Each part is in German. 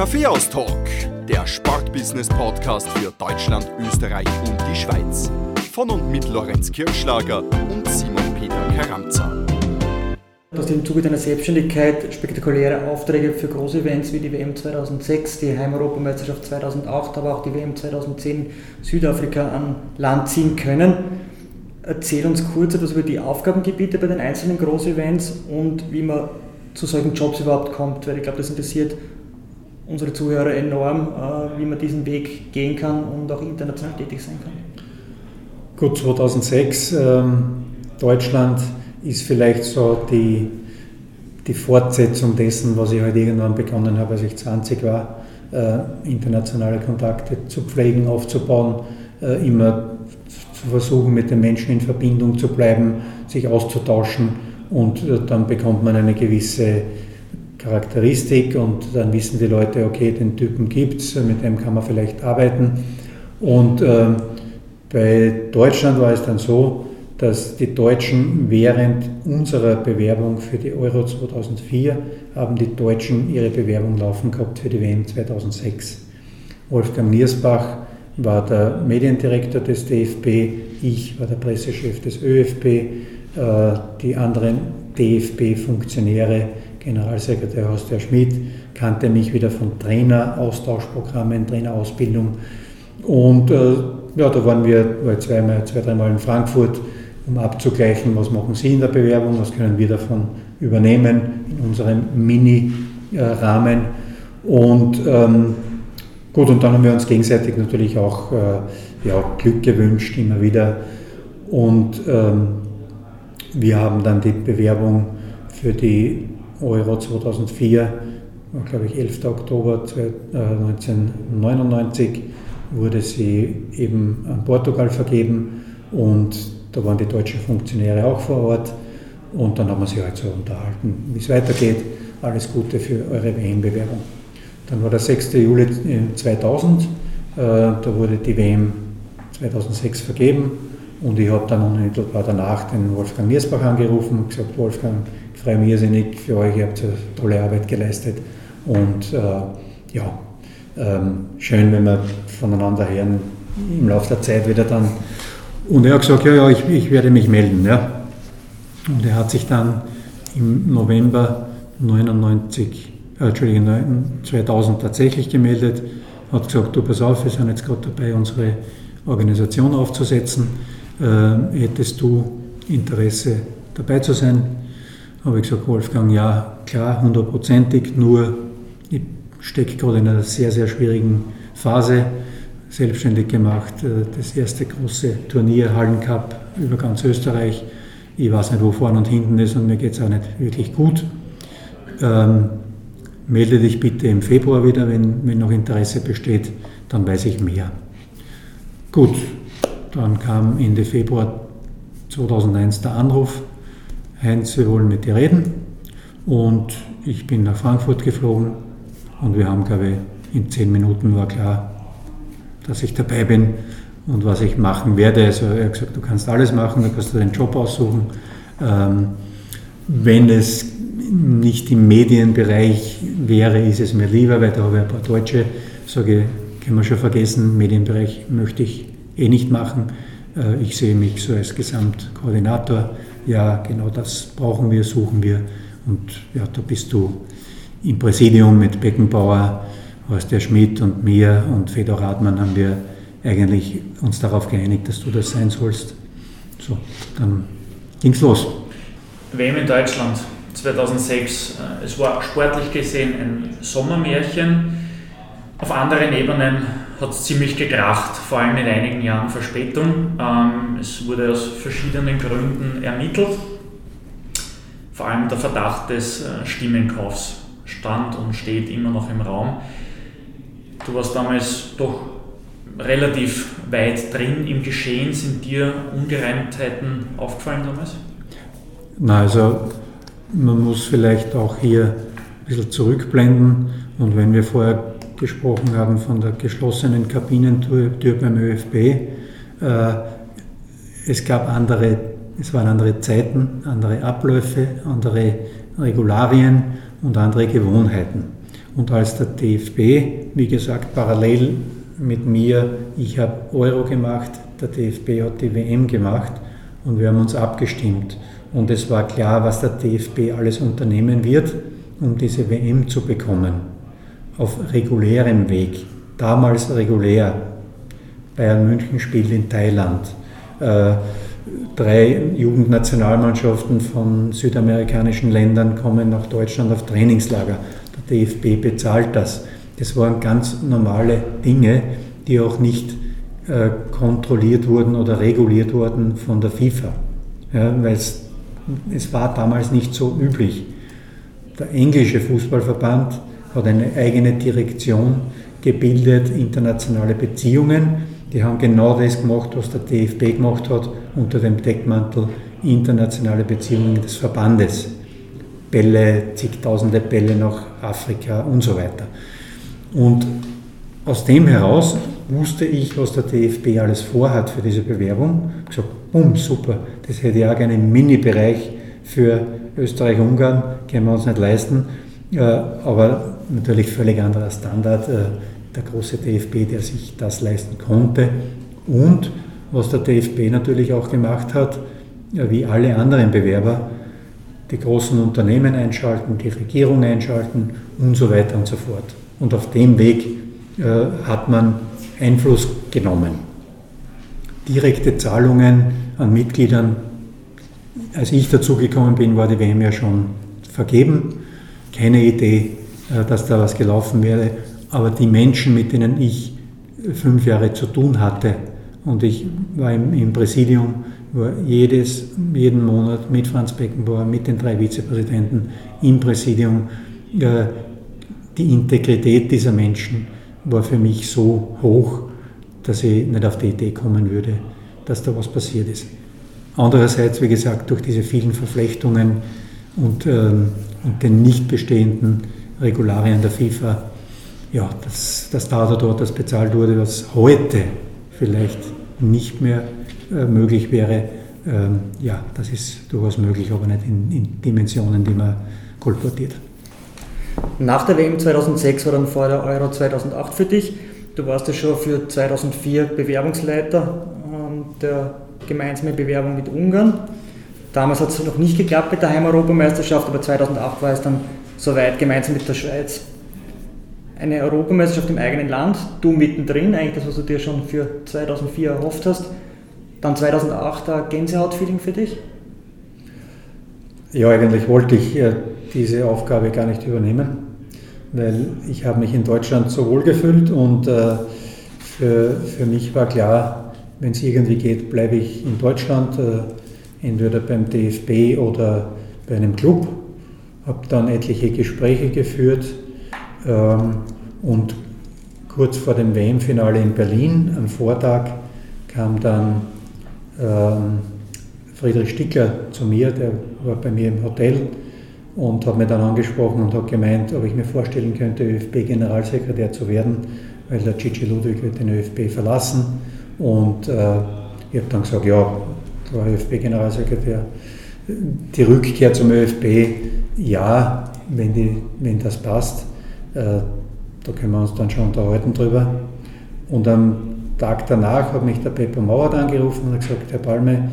Kaffeehaus-Talk, der Sportbusiness-Podcast für Deutschland, Österreich und die Schweiz. Von und mit Lorenz Kirschlager und Simon Peter Karamza. Du hast im Zuge deiner Selbstständigkeit spektakuläre Aufträge für Großevents wie die WM 2006, die Heimeuropameisterschaft 2008, aber auch die WM 2010 Südafrika an Land ziehen können. Erzähl uns kurz etwas über die Aufgabengebiete bei den einzelnen Großevents und wie man zu solchen Jobs überhaupt kommt, weil ich glaube, das interessiert unsere Zuhörer enorm, äh, wie man diesen Weg gehen kann und auch international tätig sein kann. Gut, 2006, ähm, Deutschland ist vielleicht so die, die Fortsetzung dessen, was ich halt irgendwann begonnen habe, als ich 20 war, äh, internationale Kontakte zu pflegen, aufzubauen, äh, immer zu versuchen, mit den Menschen in Verbindung zu bleiben, sich auszutauschen und dann bekommt man eine gewisse Charakteristik und dann wissen die Leute, okay, den Typen gibt es, mit dem kann man vielleicht arbeiten. Und äh, bei Deutschland war es dann so, dass die Deutschen während unserer Bewerbung für die Euro 2004 haben die Deutschen ihre Bewerbung laufen gehabt für die WM 2006. Wolfgang Niersbach war der Mediendirektor des DFB, ich war der Pressechef des ÖFB, äh, die anderen DFB-Funktionäre Generalsekretär Horst Schmidt, kannte mich wieder von Traineraustauschprogrammen, Trainerausbildung. Und äh, ja, da waren wir zweimal, zwei, dreimal in Frankfurt, um abzugleichen, was machen Sie in der Bewerbung, was können wir davon übernehmen in unserem Mini-Rahmen. Und ähm, gut, und dann haben wir uns gegenseitig natürlich auch äh, ja, Glück gewünscht, immer wieder. Und ähm, wir haben dann die Bewerbung für die Euro 2004, glaube ich 11. Oktober 1999, äh, wurde sie eben an Portugal vergeben und da waren die deutschen Funktionäre auch vor Ort und dann haben wir sie halt so unterhalten, wie es weitergeht. Alles Gute für eure WM-Bewerbung. Dann war der 6. Juli 2000, äh, da wurde die WM 2006 vergeben und ich habe dann unmittelbar danach den Wolfgang Niersbach angerufen und gesagt, Wolfgang, freue mich irrsinnig für euch, ihr habt tolle Arbeit geleistet und äh, ja, ähm, schön, wenn wir voneinander hören im Laufe der Zeit wieder dann. Und er hat gesagt, ja, ja, ich, ich werde mich melden. Ja. Und er hat sich dann im November 99, äh, Entschuldigung, 2000 tatsächlich gemeldet, hat gesagt, du pass auf, wir sind jetzt gerade dabei, unsere Organisation aufzusetzen. Äh, hättest du Interesse dabei zu sein? Habe ich gesagt, Wolfgang, ja, klar, hundertprozentig, nur ich stecke gerade in einer sehr, sehr schwierigen Phase, selbstständig gemacht, äh, das erste große Turnier, Hallencup über ganz Österreich. Ich weiß nicht, wo vorne und hinten ist und mir geht es auch nicht wirklich gut. Ähm, melde dich bitte im Februar wieder, wenn, wenn noch Interesse besteht, dann weiß ich mehr. Gut, dann kam Ende Februar 2001 der Anruf, Heinz, wir wollen mit dir reden. Und ich bin nach Frankfurt geflogen und wir haben, glaube ich, in zehn Minuten war klar, dass ich dabei bin und was ich machen werde. Also er hat gesagt, du kannst alles machen, du kannst dir den Job aussuchen. Ähm, wenn es nicht im Medienbereich wäre, ist es mir lieber, weil da habe ich ein paar Deutsche, sage, können wir schon vergessen, Medienbereich möchte ich eh nicht machen. Äh, ich sehe mich so als Gesamtkoordinator ja, genau das brauchen wir, suchen wir. Und ja, da bist du im Präsidium mit Beckenbauer, Horst der Schmidt und mir und Fedor Radmann haben wir eigentlich uns darauf geeinigt, dass du das sein sollst. So, dann ging's los. WM in Deutschland 2006. Äh, es war sportlich gesehen ein Sommermärchen. Auf anderen Ebenen hat es ziemlich gekracht, vor allem mit einigen Jahren Verspätung. Ähm, es wurde aus verschiedenen Gründen ermittelt. Vor allem der Verdacht des äh, Stimmenkaufs stand und steht immer noch im Raum. Du warst damals doch relativ weit drin im Geschehen. Sind dir Ungereimtheiten aufgefallen damals? Na, also man muss vielleicht auch hier ein bisschen zurückblenden. Und wenn wir vorher gesprochen haben von der geschlossenen Kabinentür beim ÖFB. Äh, es gab andere, es waren andere Zeiten, andere Abläufe, andere Regularien und andere Gewohnheiten. Und als der DFB, wie gesagt, parallel mit mir, ich habe Euro gemacht, der DFB hat die WM gemacht und wir haben uns abgestimmt. Und es war klar, was der DFB alles unternehmen wird, um diese WM zu bekommen. Auf regulärem Weg. Damals regulär. Bayern München spielt in Thailand. Äh, drei Jugendnationalmannschaften von südamerikanischen Ländern kommen nach Deutschland auf Trainingslager. Der DFB bezahlt das. Das waren ganz normale Dinge, die auch nicht äh, kontrolliert wurden oder reguliert wurden von der FIFA. Ja, Weil es, es war damals nicht so üblich. Der englische Fußballverband hat eine eigene Direktion gebildet, internationale Beziehungen. Die haben genau das gemacht, was der DFB gemacht hat, unter dem Deckmantel internationale Beziehungen des Verbandes. Bälle, zigtausende Bälle nach Afrika und so weiter. Und aus dem heraus wusste ich, was der DFB alles vorhat für diese Bewerbung. Ich habe gesagt, bumm, super, das hätte ich auch gerne im Mini-Bereich für Österreich-Ungarn, können wir uns nicht leisten. Äh, aber natürlich völlig anderer Standard. Äh, der große DFB, der sich das leisten konnte. Und was der DFB natürlich auch gemacht hat, wie alle anderen Bewerber, die großen Unternehmen einschalten, die Regierung einschalten und so weiter und so fort. Und auf dem Weg äh, hat man Einfluss genommen. Direkte Zahlungen an Mitgliedern, als ich dazugekommen bin, war die WM ja schon vergeben. Keine Idee, äh, dass da was gelaufen wäre. Aber die Menschen, mit denen ich fünf Jahre zu tun hatte, und ich war im, im Präsidium, war jedes, jeden Monat mit Franz Beckenbauer, mit den drei Vizepräsidenten im Präsidium. Äh, die Integrität dieser Menschen war für mich so hoch, dass ich nicht auf die Idee kommen würde, dass da was passiert ist. Andererseits, wie gesagt, durch diese vielen Verflechtungen und, ähm, und den nicht bestehenden Regularien der FIFA ja, dass, dass da dort das bezahlt wurde, was heute vielleicht nicht mehr äh, möglich wäre. Ähm, ja, das ist durchaus möglich, aber nicht in, in, Dimensionen, die man kolportiert. Nach der WM 2006 war dann vor der Euro 2008 für dich. Du warst ja schon für 2004 Bewerbungsleiter ähm, der gemeinsamen Bewerbung mit Ungarn. Damals hat es noch nicht geklappt mit der Heimeuropameisterschaft, aber 2008 war es dann soweit gemeinsam mit der Schweiz eine Europameisterschaft im eigenen Land, du mittendrin, eigentlich das, was du dir schon für 2004 erhofft hast. Dann 2008 ein Gänsehautfeeling für dich? Ja, eigentlich wollte ich äh, diese Aufgabe gar nicht übernehmen, weil ich habe mich in Deutschland so wohl gefühlt und äh, für, für mich war klar, wenn es irgendwie geht, bleibe ich in Deutschland, äh, entweder beim DFB oder bei einem Club. Habe dann etliche Gespräche geführt ähm, und kurz vor dem WM-Finale in Berlin, am Vortag, kam dann ähm, Friedrich Stickler zu mir, der war bei mir im Hotel und hat mich dann angesprochen und hat gemeint, ob ich mir vorstellen könnte, ÖFB-Generalsekretär zu werden, weil der Gigi Ludwig wird den ÖFB verlassen. Und äh, ich habe dann gesagt, ja, war ÖFB-Generalsekretär. Die Rückkehr zum ÖFB, ja, wenn, die, wenn das passt. Äh, da können wir uns dann schon unterhalten drüber. Und am Tag danach hat mich der Pepper Mauert angerufen und hat gesagt, Herr Palme,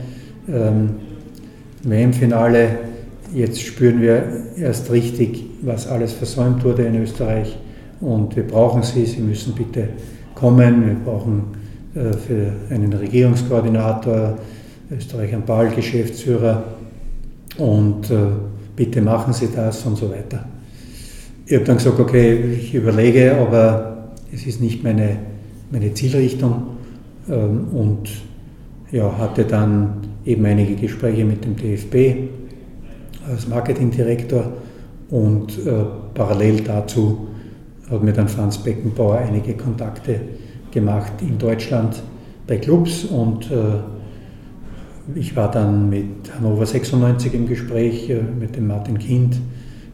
ähm, WM-Finale, jetzt spüren wir erst richtig, was alles versäumt wurde in Österreich und wir brauchen Sie, Sie müssen bitte kommen, wir brauchen äh, für einen Regierungskoordinator, Österreich am Ball, Geschäftsführer und äh, bitte machen Sie das und so weiter. Ich habe dann gesagt, okay, ich überlege, aber es ist nicht meine, meine Zielrichtung ähm, und ja, hatte dann eben einige Gespräche mit dem DFB als Marketingdirektor und äh, parallel dazu hat mir dann Franz Beckenbauer einige Kontakte gemacht in Deutschland bei Clubs und äh, ich war dann mit Hannover 96 im Gespräch, äh, mit dem Martin Kind,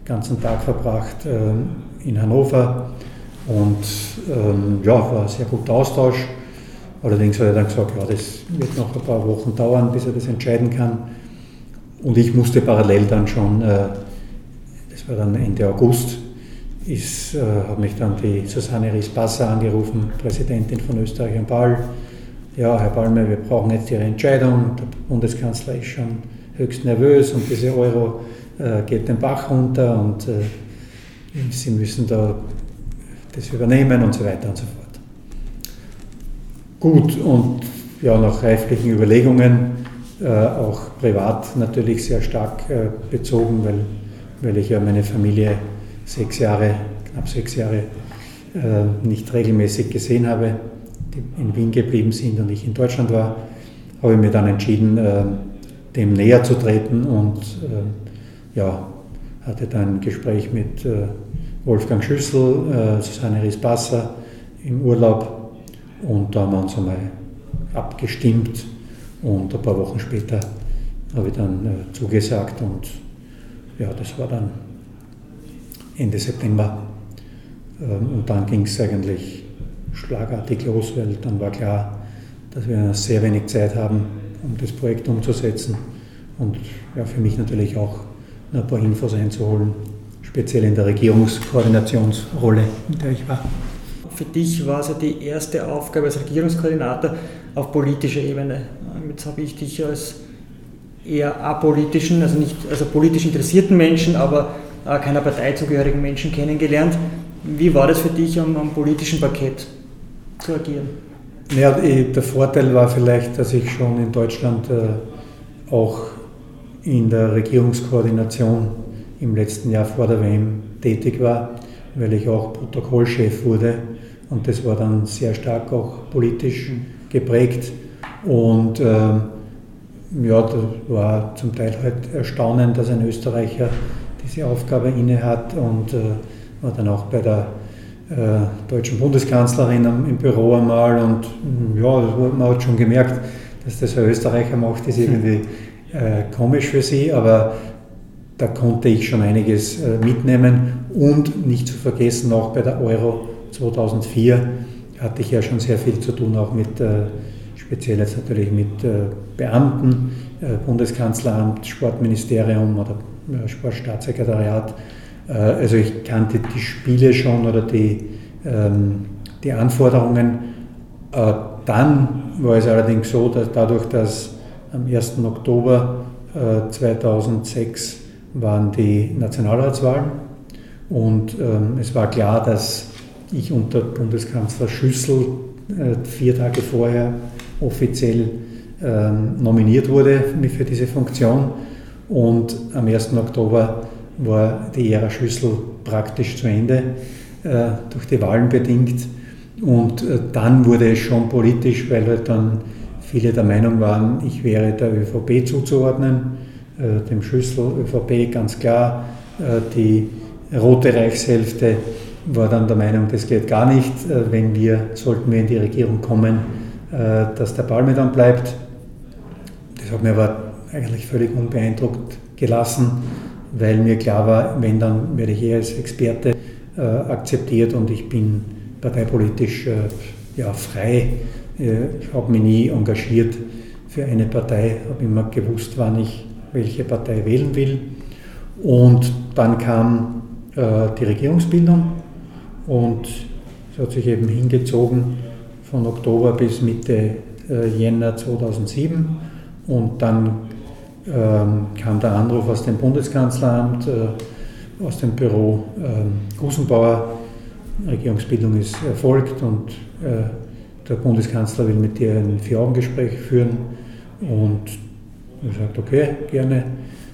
ganzen Tag verbracht äh, in Hannover und ähm, ja, war ein sehr guter Austausch. Allerdings hat er dann gesagt, ja, das wird noch ein paar Wochen dauern, bis er das entscheiden kann. Und ich musste parallel dann schon, äh, das war dann Ende August, ist, hat mich dann die Susanne Ries-Basser angerufen, Präsidentin von Österreich am Ball. Ja, Herr Palme, wir brauchen jetzt Ihre Entscheidung. Der Bundeskanzler ist schon höchst nervös und diese Euro äh, geht den Bach runter und äh, Sie müssen da das übernehmen und so weiter und so fort. Gut, und ja, nach reiflichen Überlegungen, äh, auch privat natürlich sehr stark äh, bezogen, weil, weil ich ja meine Familie sechs Jahre, knapp sechs Jahre äh, nicht regelmäßig gesehen habe, in Wien geblieben sind und ich in Deutschland war, habe ich mir dann entschieden, äh, dem näher zu treten und äh, ja, hatte dann ein Gespräch mit äh, Wolfgang Schüssel, Susanne Ries-Basser im Urlaub und da haben wir uns einmal abgestimmt und ein paar Wochen später habe ich dann zugesagt und ja, das war dann Ende September. Ähm, und dann ging es eigentlich schlagartig los, weil dann war klar, dass wir sehr wenig Zeit haben, um das Projekt umzusetzen. Und ja, für mich natürlich auch ein paar Infos einzuholen, speziell in der Regierungskoordinationsrolle, in der ich war. Für dich war es ja die erste Aufgabe als Regierungskoordinator auf politischer Ebene. Jetzt habe ich dich als eher apolitischen, also nicht also politisch interessierten Menschen, aber keiner Partei zugehörigen Menschen kennengelernt. Wie war das für dich, am, am politischen Parkett zu agieren? Ja, der Vorteil war vielleicht, dass ich schon in Deutschland äh, auch in der Regierungskoordination im letzten Jahr vor der WM tätig war, weil ich auch Protokollchef wurde und das war dann sehr stark auch politisch geprägt und äh, ja, das war zum Teil halt erstaunend, dass ein Österreicher diese Aufgabe innehat und äh, war dann auch bei der deutschen Bundeskanzlerin im Büro einmal und mm, ja, man hat schon gemerkt, dass das ein Österreicher macht, ist irgendwie äh, komisch für sie, aber da konnte ich schon einiges äh, mitnehmen und nicht zu vergessen, auch bei der Euro 2004 hatte ich ja schon sehr viel zu tun, auch mit, äh, speziell jetzt natürlich mit äh, Beamten, Bundeskanzleramt, Sportministerium oder Sportstaatssekretariat. Äh, also ich kannte die Spiele schon oder die, ähm, die Anforderungen. Äh, dann war es allerdings so, dass dadurch, dass am 1. Oktober 2006 äh, waren die Nationalratswahlen und ähm, es war klar, dass ich unter Bundeskanzler Schüssel vier Tage vorher offiziell ähm, nominiert wurde für diese Funktion und am 1. Oktober war die Ära Schüssel praktisch zu Ende, äh, durch die Wahlen bedingt. Und äh, dann wurde es schon politisch, weil halt dann viele der Meinung waren, ich wäre der ÖVP zuzuordnen, äh, dem Schüssel ÖVP ganz klar. Äh, die Rote Reichshälfte war dann der Meinung, das geht gar nicht, äh, wenn wir, sollten wir in die Regierung kommen, äh, dass der Palme dann bleibt. Das hat mir aber eigentlich völlig unbeeindruckt gelassen, weil mir klar war, wenn, dann werde ich eher als Experte äh, akzeptiert und ich bin parteipolitisch äh, ja, frei. Äh, ich habe mich nie engagiert für eine Partei, habe immer gewusst, wann ich welche Partei wählen will. Und dann kam äh, die Regierungsbildung und es hat sich eben hingezogen von Oktober bis Mitte äh, Jänner 2007 und dann ähm, kam der Anruf aus dem Bundeskanzleramt, äh, aus dem Büro äh, Gusenbauer. Regierungsbildung ist erfolgt und äh, der Bundeskanzler will mit dir ein Vier-Augen-Gespräch führen. Und ich sagte, okay, gerne.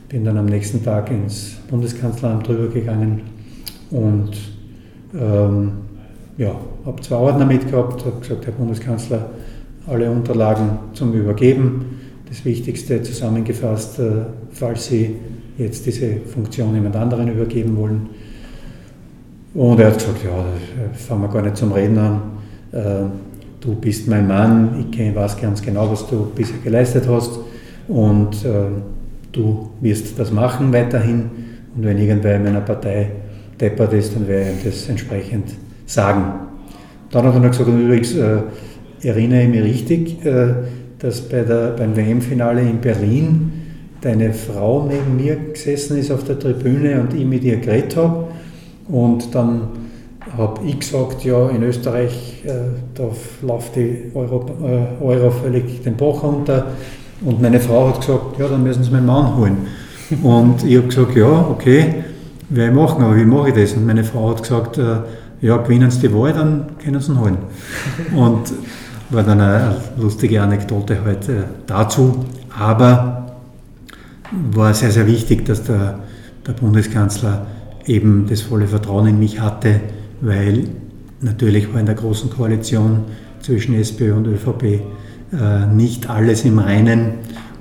Bin dann am nächsten Tag ins Bundeskanzleramt drüber gegangen und ähm, ja, habe zwei Ordner mitgehabt, habe gesagt, Herr Bundeskanzler, alle Unterlagen zum Übergeben das Wichtigste zusammengefasst, äh, falls Sie jetzt diese Funktion jemand anderen übergeben wollen. Und er hat gesagt, ja, da fangen wir gar nicht zum Reden an. Äh, du bist mein Mann, ich weiß ganz genau, was du bisher geleistet hast und äh, du wirst das machen weiterhin. Und wenn irgendwer in meiner Partei deppert ist, dann werde ich das entsprechend sagen. Dann hat er noch gesagt, übrigens erinnere ich mich richtig, dass bei der, beim WM-Finale in Berlin deine Frau neben mir gesessen ist auf der Tribüne und ich mit ihr geredet habe. Und dann habe ich gesagt, ja, in Österreich, äh, da läuft die Euro, äh, Euro völlig den Bach runter. Und meine Frau hat gesagt, ja, dann müssen Sie meinen Mann holen. Und ich habe gesagt, ja, okay, werde ich machen, aber wie mache ich das? Und meine Frau hat gesagt, äh, ja, gewinnen Sie die Wahl, dann können Sie ihn holen. Und war dann eine lustige Anekdote heute äh, dazu. Aber war sehr, sehr wichtig, dass der, der Bundeskanzler eben das volle Vertrauen in mich hatte, weil natürlich war in der großen Koalition zwischen SPÖ und ÖVP äh, nicht alles im Reinen.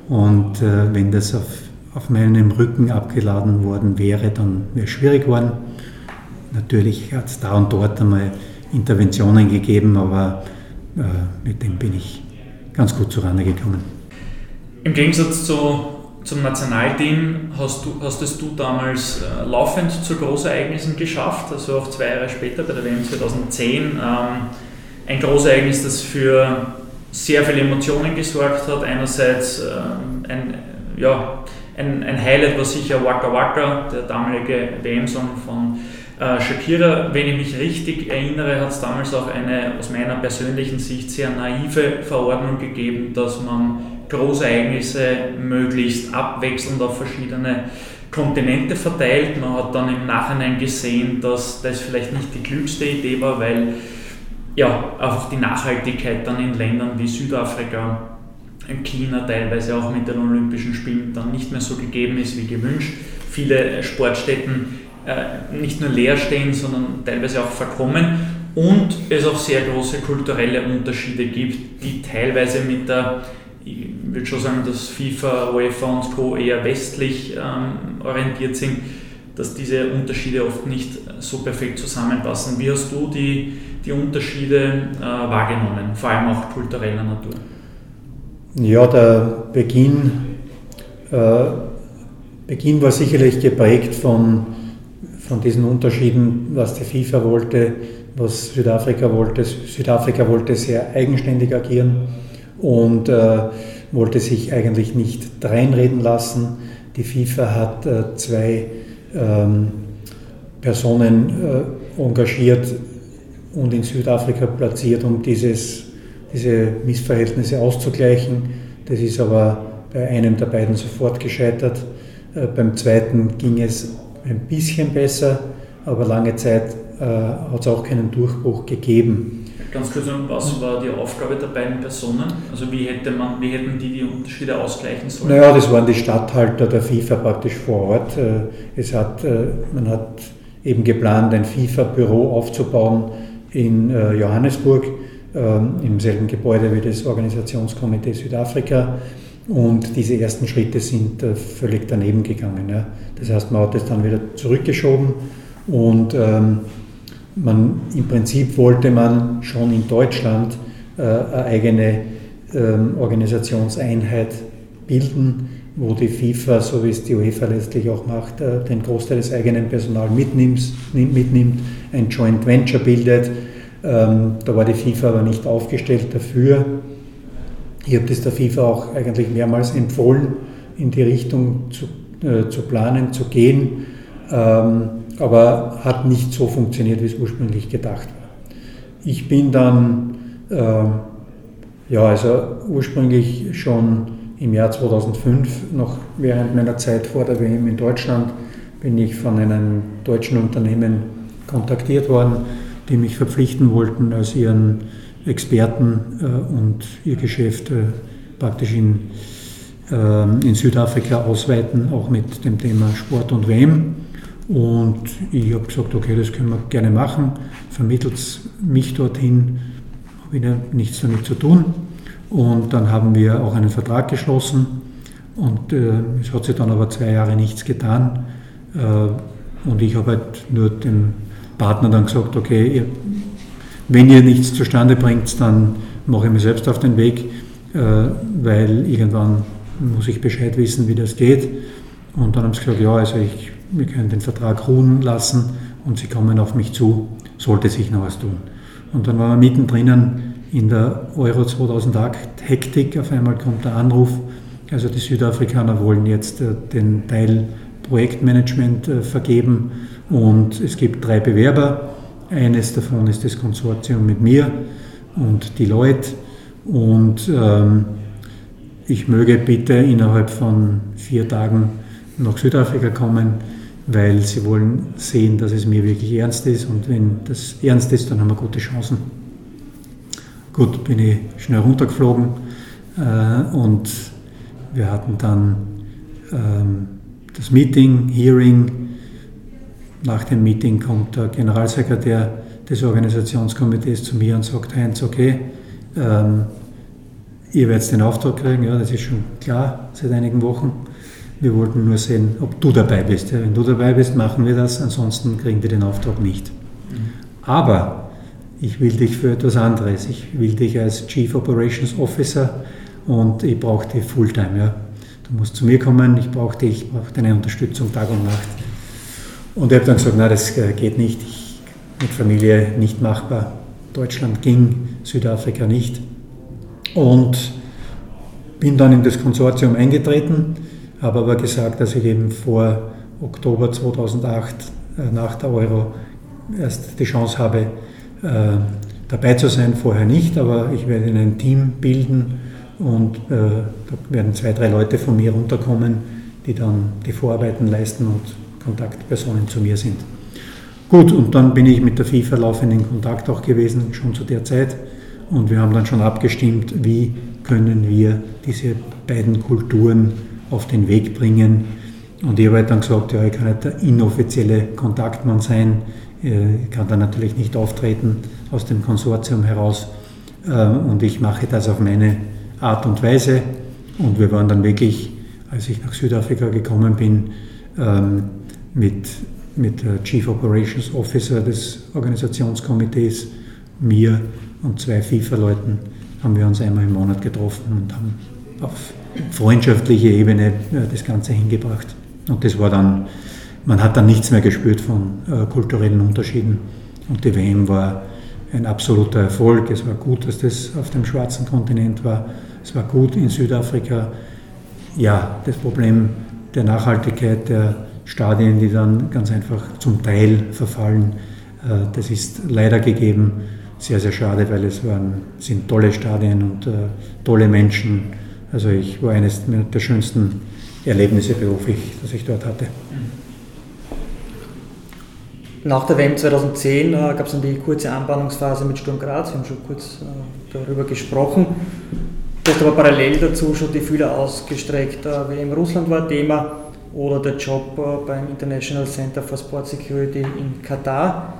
Und äh, wenn das auf, auf meinem Rücken abgeladen worden wäre, dann wäre es schwierig geworden. Natürlich hat es da und dort einmal Interventionen gegeben, aber mit dem bin ich ganz gut zurande gekommen. Im Gegensatz zu, zum Nationalteam hast du, hast es du damals äh, laufend zu Großereignissen geschafft, also auch zwei Jahre später bei der WM 2010. Ähm, ein Großereignis, das für sehr viele Emotionen gesorgt hat. Einerseits äh, ein, ja, ein, ein Highlight war sicher Waka Waka, der damalige WM-Song von äh, Shakira, wenn ich mich richtig erinnere, hat es damals auch eine aus meiner persönlichen Sicht sehr naive Verordnung gegeben, dass man Großereignisse möglichst abwechselnd auf verschiedene Kontinente verteilt. Man hat dann im Nachhinein gesehen, dass das vielleicht nicht die klügste Idee war, weil ja, einfach die Nachhaltigkeit dann in Ländern wie Südafrika, China teilweise auch mit den Olympischen Spielen dann nicht mehr so gegeben ist wie gewünscht. Viele Sportstätten äh, nicht nur leer stehen, sondern teilweise auch verkommen und es auch sehr große kulturelle Unterschiede gibt, die teilweise mit der, ich würde schon sagen, dass FIFA, UEFA und Co. eher westlich ähm, orientiert sind, dass diese Unterschiede oft nicht so perfekt zusammenpassen. Wie hast du die, die Unterschiede äh, wahrgenommen, vor allem auch kultureller Natur? Ja, der Beginn, äh, Beginn war sicherlich geprägt von von diesen Unterschieden, was die FIFA wollte, was Südafrika wollte. Südafrika wollte sehr eigenständig agieren und äh, wollte sich eigentlich nicht reinreden lassen. Die FIFA hat äh, zwei ähm, Personen äh, engagiert und in Südafrika platziert, um dieses, diese Missverhältnisse auszugleichen. Das ist aber bei einem der beiden sofort gescheitert. Äh, beim zweiten ging es ein bisschen besser, aber lange Zeit äh, hat es auch keinen Durchbruch gegeben. Ganz kurz, was war die Aufgabe der beiden Personen? Also wie, hätte man, wie hätten die die Unterschiede ausgleichen sollen? Naja, das waren die Statthalter der FIFA praktisch vor Ort. Äh, es hat, äh, man hat eben geplant, ein FIFA-Büro aufzubauen in äh, Johannesburg, ähm, im selben Gebäude wie das Organisationskomitee Südafrika. Und diese ersten Schritte sind völlig daneben gegangen. Ja. Das heißt, man hat es dann wieder zurückgeschoben und ähm, man, im Prinzip wollte man schon in Deutschland äh, eine eigene ähm, Organisationseinheit bilden, wo die FIFA, so wie es die UEFA letztlich auch macht, äh, den Großteil des eigenen Personals mitnimmt, mitnimmt ein Joint Venture bildet. Ähm, da war die FIFA aber nicht aufgestellt dafür. Ich habe das der FIFA auch eigentlich mehrmals empfohlen, in die Richtung zu, äh, zu planen, zu gehen, ähm, aber hat nicht so funktioniert, wie es ursprünglich gedacht war. Ich bin dann, äh, ja, also ursprünglich schon im Jahr 2005, noch während meiner Zeit vor der WM in Deutschland, bin ich von einem deutschen Unternehmen kontaktiert worden, die mich verpflichten wollten als ihren Experten äh, und ihr Geschäft äh, praktisch in, in Südafrika ausweiten, auch mit dem Thema Sport und WM. Und ich habe gesagt, okay, das können wir gerne machen. Vermittelt mich dorthin, habe ich nichts damit zu tun. Und dann haben wir auch einen Vertrag geschlossen. Und äh, es hat sich dann aber zwei Jahre nichts getan. Äh, und ich habe halt nur dem Partner dann gesagt, okay, ihr wenn ihr nichts zustande bringt, dann mache ich mich selbst auf den Weg, äh, weil irgendwann muss ich Bescheid wissen, wie das geht. Und dann haben sie gesagt, ja, also ich, wir können den Vertrag ruhen lassen und sie kommen auf mich zu, sollte sich noch was tun. Und dann waren wir mittendrin in der Euro 2008 Hektik, auf einmal kommt der Anruf, also die Südafrikaner wollen jetzt äh, den Teil Projektmanagement äh, vergeben Und es gibt drei Bewerber. Eines davon ist das Konsortium mit mir und Deloitte. Und ähm, ich möge bitte innerhalb von vier Tagen nach Südafrika kommen, weil sie wollen sehen, dass es mir wirklich ernst ist. Und wenn das ernst ist, dann haben wir gute Chancen. Gut, bin ich schnell runtergeflogen äh, und wir hatten dann ähm, das Meeting, Hearing. Nach dem Meeting kommt der Generalsekretär des Organisationskomitees zu mir und sagt, Heinz, okay, ähm, ihr werdet den Auftrag kriegen, ja, das ist schon klar seit einigen Wochen. Wir wollten nur sehen, ob du dabei bist. Ja, wenn du dabei bist, machen wir das, ansonsten kriegen wir den Auftrag nicht. Mhm. Aber ich will dich für etwas anderes. Ich will dich als Chief Operations Officer und ich brauche dich Fulltime. Ja. Du musst zu mir kommen, ich brauche dich, ich brauche deine Unterstützung Tag und Nacht. Und ich habe dann gesagt, nein, das äh, geht nicht. Ich, mit Familie nicht machbar. Deutschland ging, Südafrika nicht. Und bin dann in das Konsortium eingetreten, habe aber gesagt, dass ich eben vor Oktober 2008 äh, nach der Euro erst die Chance habe, äh, dabei zu sein, vorher nicht, aber ich werde in ein Team bilden und äh, da werden zwei, drei Leute von mir runterkommen, die dann die Vorarbeiten leisten und Kontaktpersonen zu mir sind. Gut, und dann bin ich mit der FIFA laufend in Kontakt auch gewesen, schon zu der Zeit. Und wir haben dann schon abgestimmt, wie können wir diese beiden Kulturen auf den Weg bringen. Und ich habe halt dann gesagt, ja, ich kann nicht der inoffizielle Kontaktmann sein, äh, ich kann da natürlich nicht auftreten aus dem Konsortium heraus. Äh, und ich mache das auf meine Art und Weise. Und wir waren dann wirklich, als ich nach Südafrika gekommen bin, ähm, mit, mit Chief Operations Officer des Organisationskomitees, mir und zwei FIFA-Leuten, haben wir uns einmal im Monat getroffen und haben auf freundschaftliche Ebene äh, das Ganze hingebracht. Und das war dann, man hat dann nichts mehr gespürt von äh, kulturellen Unterschieden. Und die WM war ein absoluter Erfolg. Es war gut, dass das auf dem schwarzen Kontinent war. Es war gut in Südafrika. Ja, das Problem der Nachhaltigkeit der Stadien, die dann ganz einfach zum Teil verfallen, äh, das ist leider gegeben. Sehr, sehr schade, weil es waren, sind tolle Stadien und äh, tolle Menschen. Also ich war eines der schönsten Erlebnisse beruflich, das ich dort hatte. Nach der WM 2010 äh, gab es dann die kurze Anbahnungsphase mit Sturm Graz, wir haben schon kurz äh, darüber gesprochen. Du hast aber parallel dazu schon die Fühler ausgestreckt. Äh, WM Russland war Thema oder der Job äh, beim International Center for Sport Security in Katar.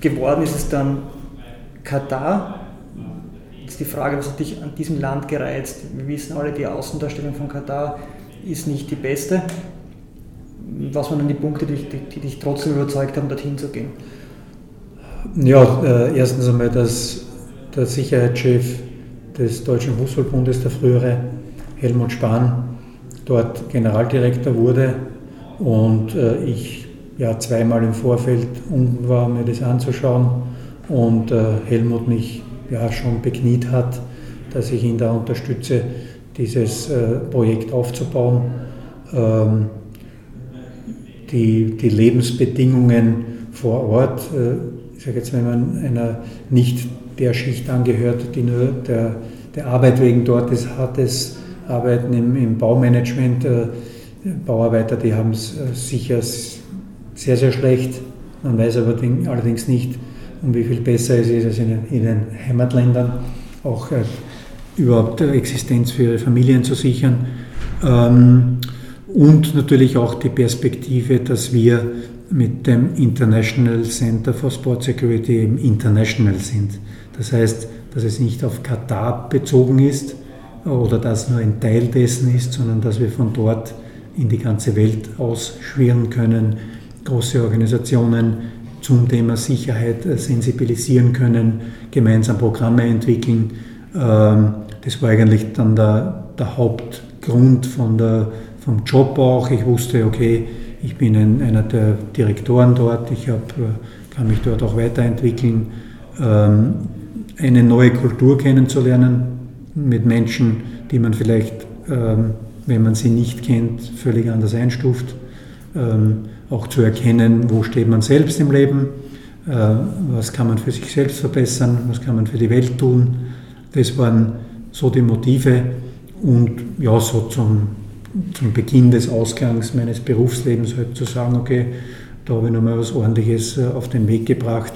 Geworden ist es dann Katar. Jetzt die Frage, was hat dich an diesem Land gereizt? Wir wissen alle, die Außendarstellung von Katar ist nicht die beste. Was waren dann die Punkte, die, die, die dich trotzdem überzeugt haben, dorthin zu gehen? Ja, äh, erstens einmal, dass der Sicherheitschef des Deutschen Fußballbundes, der frühere Helmut Spahn, dort Generaldirektor wurde und äh, ich ja zweimal im Vorfeld unten war, mir das anzuschauen und äh, Helmut mich ja schon bekniet hat, dass ich ihn da unterstütze, dieses äh, Projekt aufzubauen. Ähm, die, die Lebensbedingungen vor Ort, äh, ich sage jetzt, wenn man einer nicht der Schicht angehört, die nur der, der Arbeit wegen dort ist, hat es Arbeiten im, im Baumanagement, äh, Bauarbeiter, die haben es äh, sicher sehr, sehr schlecht. Man weiß aber allerdings nicht, um wie viel besser es ist als in, in den Heimatländern, auch äh, überhaupt Existenz für ihre Familien zu sichern. Ähm, und natürlich auch die Perspektive, dass wir mit dem International Center for Sport Security eben international sind. Das heißt, dass es nicht auf Katar bezogen ist oder dass nur ein Teil dessen ist, sondern dass wir von dort in die ganze Welt ausschwirren können, große Organisationen zum Thema Sicherheit sensibilisieren können, gemeinsam Programme entwickeln. Ähm, das war eigentlich dann der, der Hauptgrund von der, vom Job auch. Ich wusste, okay, ich bin ein, einer der Direktoren dort, ich hab, äh, kann mich dort auch weiterentwickeln. Ähm, eine neue Kultur kennenzulernen mit Menschen, die man vielleicht, ähm, wenn man sie nicht kennt, völlig anders einstuft. Auch zu erkennen, wo steht man selbst im Leben, äh, was kann man für sich selbst verbessern, was kann man für die Welt tun. Das waren so die Motive und ja, so zum, zum Beginn des Ausgangs meines Berufslebens halt zu sagen, okay, da habe ich nochmal was Ordentliches äh, auf den Weg gebracht.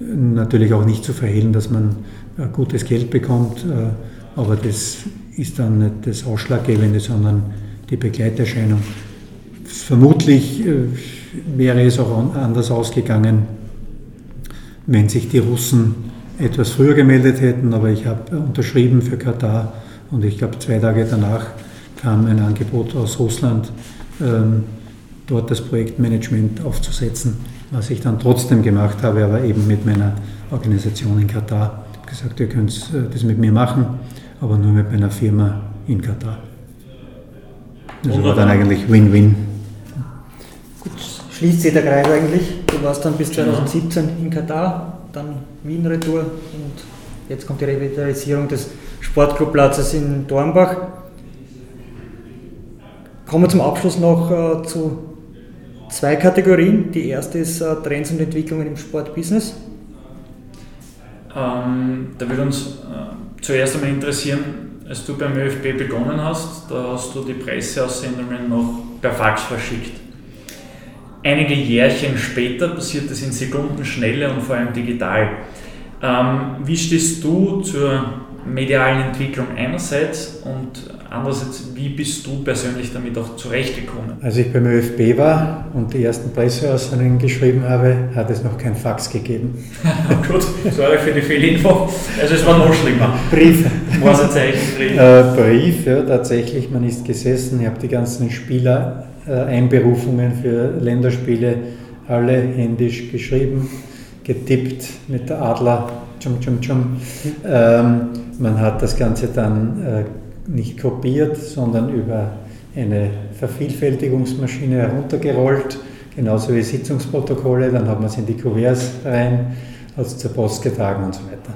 Natürlich auch nicht zu verhehlen, dass man gutes Geld bekommt, aber das ist dann nicht das Ausschlaggebende, sondern die Begleiterscheinung. Vermutlich äh, wäre es auch anders ausgegangen, wenn sich die Russen etwas früher gemeldet hätten, aber ich habe unterschrieben für Katar und ich glaube zwei Tage danach kam ein Angebot aus Russland, ähm, dort das Projektmanagement aufzusetzen, was ich dann trotzdem gemacht habe, aber eben mit meiner Organisation in Katar. Ich habe gesagt, ihr könnt äh, das mit mir machen, aber nur mit meiner Firma in Katar. Das war dann eigentlich Win-Win. Gut, schließt sich der Kreis eigentlich. Du warst dann bis 2017 in Katar, dann Wien-Retour und jetzt kommt die Revitalisierung des Sportclubplatzes in Dornbach. Kommen wir zum Abschluss noch äh, zu zwei Kategorien. Die erste ist äh, Trends und Entwicklungen im Sportbusiness. Ähm, da würde uns äh, zuerst einmal interessieren, als du beim ÖFB begonnen hast, da hast du die Presseaussendungen noch per Fax verschickt. Einige Jährchen später passiert es in Sekundenschnelle und vor allem digital. Ähm, wie stehst du zur medialen Entwicklung einerseits und andererseits, wie bist du persönlich damit auch zurechtgekommen? Als ich beim ÖFB war und die ersten Presseaussendungen geschrieben habe, hat es noch kein Fax gegeben. Gut, sorry für die Fehlinfo. Also es war noch schlimmer. Brief. Morsezeichen drin. Äh, Brief, ja, tatsächlich. Man ist gesessen, ich habe die ganzen Spieler Einberufungen für Länderspiele alle händisch geschrieben, getippt mit der Adler. Tschum, tschum, tschum. Ähm, man hat das Ganze dann äh, nicht kopiert, sondern über eine Vervielfältigungsmaschine heruntergerollt, genauso wie Sitzungsprotokolle, dann hat man es in die Kuverts rein, hat es zur Post getragen und so weiter.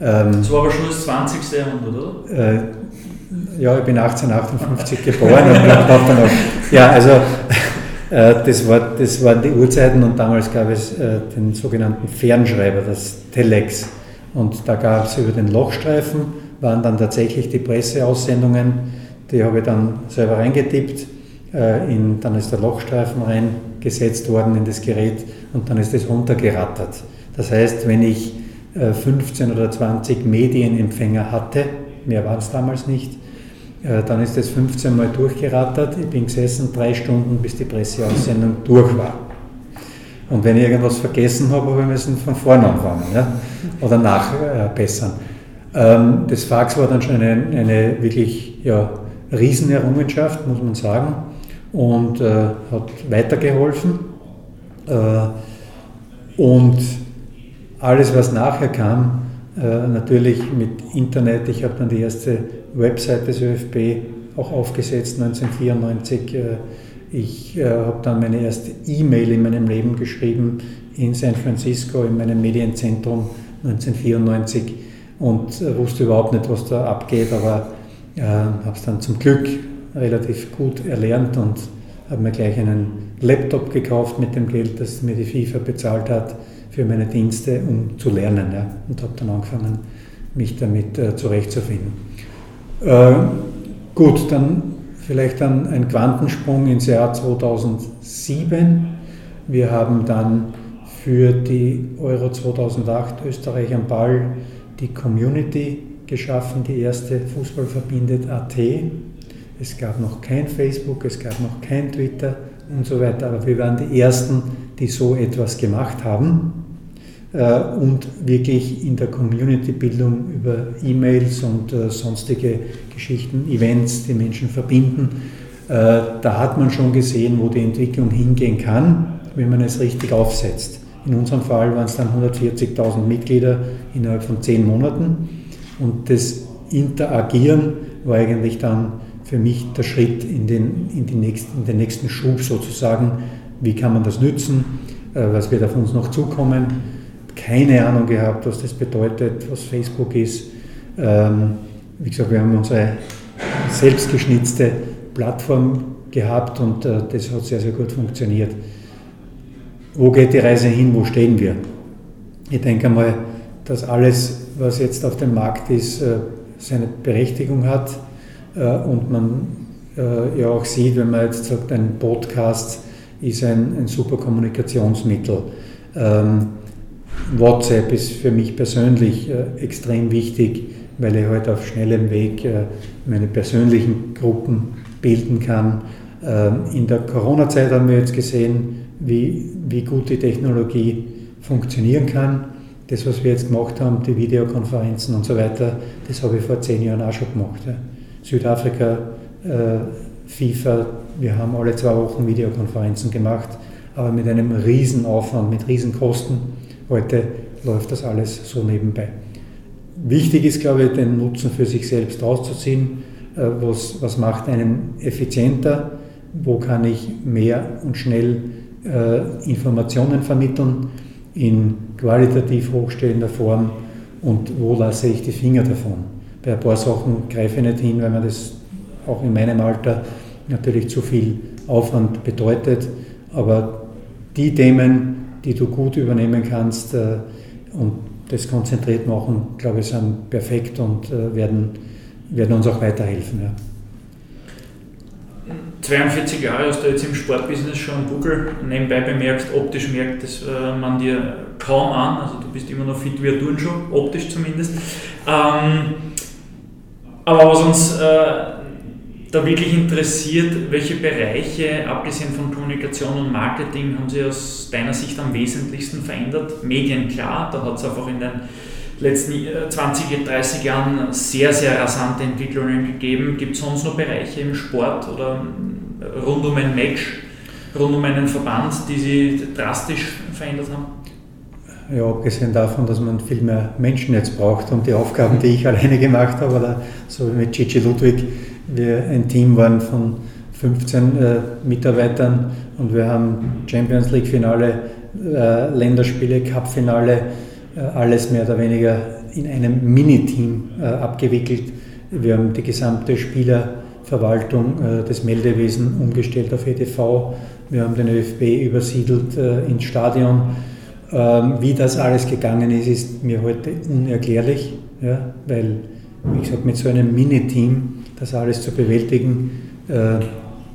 Ähm, das war aber schon das 20. Jahrhundert, oder? Äh, ja, ich bin 1858 geboren und dann auch, ja, also äh, das, war, das waren die Uhrzeiten und damals gab es äh, den sogenannten Fernschreiber, das Telex. Und da gab es über den Lochstreifen, waren dann tatsächlich die Presseaussendungen, die habe ich dann selber reingetippt, äh, in, dann ist der Lochstreifen reingesetzt worden in das Gerät und dann ist es runtergerattert. Das heißt, wenn ich 15 oder 20 Medienempfänger hatte, mehr waren es damals nicht, dann ist das 15 Mal durchgerattert. Ich bin gesessen drei Stunden, bis die Presseaussendung durch war. Und wenn ich irgendwas vergessen habe, habe ich müssen von vorne anfangen ja? oder nachbessern. Ähm, das Fax war dann schon eine, eine wirklich ja, Riesenerrungenschaft, muss man sagen, und äh, hat weitergeholfen. Äh, und alles, was nachher kam, äh, natürlich mit Internet, ich habe dann die erste Website des ÖFB auch aufgesetzt, 1994 ich äh, habe dann meine erste E-Mail in meinem Leben geschrieben in San Francisco in meinem Medienzentrum 1994 und äh, wusste überhaupt nicht, was da abgeht, aber äh, habe es dann zum Glück relativ gut erlernt und habe mir gleich einen Laptop gekauft mit dem Geld, das mir die FIFA bezahlt hat für meine Dienste, um zu lernen. Ja, und habe dann angefangen, mich damit äh, zurechtzufinden. Äh, gut, dann Vielleicht dann ein Quantensprung ins Jahr 2007. Wir haben dann für die Euro 2008 Österreich am Ball die Community geschaffen, die erste Fußball verbindet AT. Es gab noch kein Facebook, es gab noch kein Twitter und so weiter, aber wir waren die Ersten, die so etwas gemacht haben und wirklich in der Community-Bildung über E-Mails und äh, sonstige Geschichten, Events, die Menschen verbinden. Äh, da hat man schon gesehen, wo die Entwicklung hingehen kann, wenn man es richtig aufsetzt. In unserem Fall waren es dann 140.000 Mitglieder innerhalb von zehn Monaten und das Interagieren war eigentlich dann für mich der Schritt in den, in, die nächsten, in den nächsten Schub sozusagen. Wie kann man das nützen? Was wird auf uns noch zukommen? Keine Ahnung gehabt, was das bedeutet, was Facebook ist. Ähm, wie gesagt, wir haben unsere selbstgeschnitzte Plattform gehabt und äh, das hat sehr, sehr gut funktioniert. Wo geht die Reise hin? Wo stehen wir? Ich denke mal, dass alles, was jetzt auf dem Markt ist, äh, seine Berechtigung hat äh, und man äh, ja auch sieht, wenn man jetzt sagt, ein Podcast ist ein, ein super Kommunikationsmittel. Ähm, WhatsApp ist für mich persönlich extrem wichtig, weil ich heute halt auf schnellem Weg meine persönlichen Gruppen bilden kann. Ähm, in der Corona-Zeit haben wir jetzt gesehen, wie, wie gut die Technologie funktionieren kann. Das, was wir jetzt gemacht haben, die Videokonferenzen und so weiter, das habe ich vor zehn Jahren auch schon gemacht. Ja. Südafrika, äh, FIFA, wir haben alle zwei Wochen Videokonferenzen gemacht, aber mit einem riesen Aufwand, mit riesen Kosten. Heute läuft das alles so nebenbei. Wichtig ist, glaube ich, den Nutzen für sich selbst rauszuziehen. Äh, was, was macht einen effizienter? Wo kann ich mehr und schnell äh, Informationen vermitteln in qualitativ hochstehender Form und wo lasse ich die Finger davon. Bei ein paar Sachen greife ich nicht hin, weil man das auch in meinem Alter natürlich zu viel Aufwand bedeutet. Aber die Themen, die du gut übernehmen kannst äh, und das konzentriert machen, glaube ich, sind perfekt und äh, werden, werden uns auch weiterhelfen. Ja. 42 Jahre hast du jetzt im Sportbusiness schon Google nebenbei bemerkt, optisch merkt das äh, man dir kaum an, also du bist immer noch fit wie ein Turnschuh, optisch zumindest. Ähm, aber was uns da wirklich interessiert, welche Bereiche, abgesehen von Kommunikation und Marketing, haben sich aus deiner Sicht am wesentlichsten verändert? Medien klar, da hat es einfach in den letzten 20, 30 Jahren sehr, sehr rasante Entwicklungen gegeben. Gibt es sonst noch Bereiche im Sport oder rund um ein Match, rund um einen Verband, die sich drastisch verändert haben? Ja, abgesehen davon, dass man viel mehr Menschen jetzt braucht und die Aufgaben, die ich alleine gemacht habe, oder so wie mit Gigi Ludwig, wir ein Team waren von 15 äh, Mitarbeitern und wir haben Champions League Finale, äh, Länderspiele, Cup Finale, äh, alles mehr oder weniger in einem Mini-Team äh, abgewickelt. Wir haben die gesamte Spielerverwaltung äh, des Meldewesen umgestellt auf EDV. Wir haben den ÖFB übersiedelt ins Stadion. Ähm, wie das alles gegangen ist, ist mir heute unerklärlich, ja, weil, wie gesagt, mit so einem Mini-Team das alles zu bewältigen,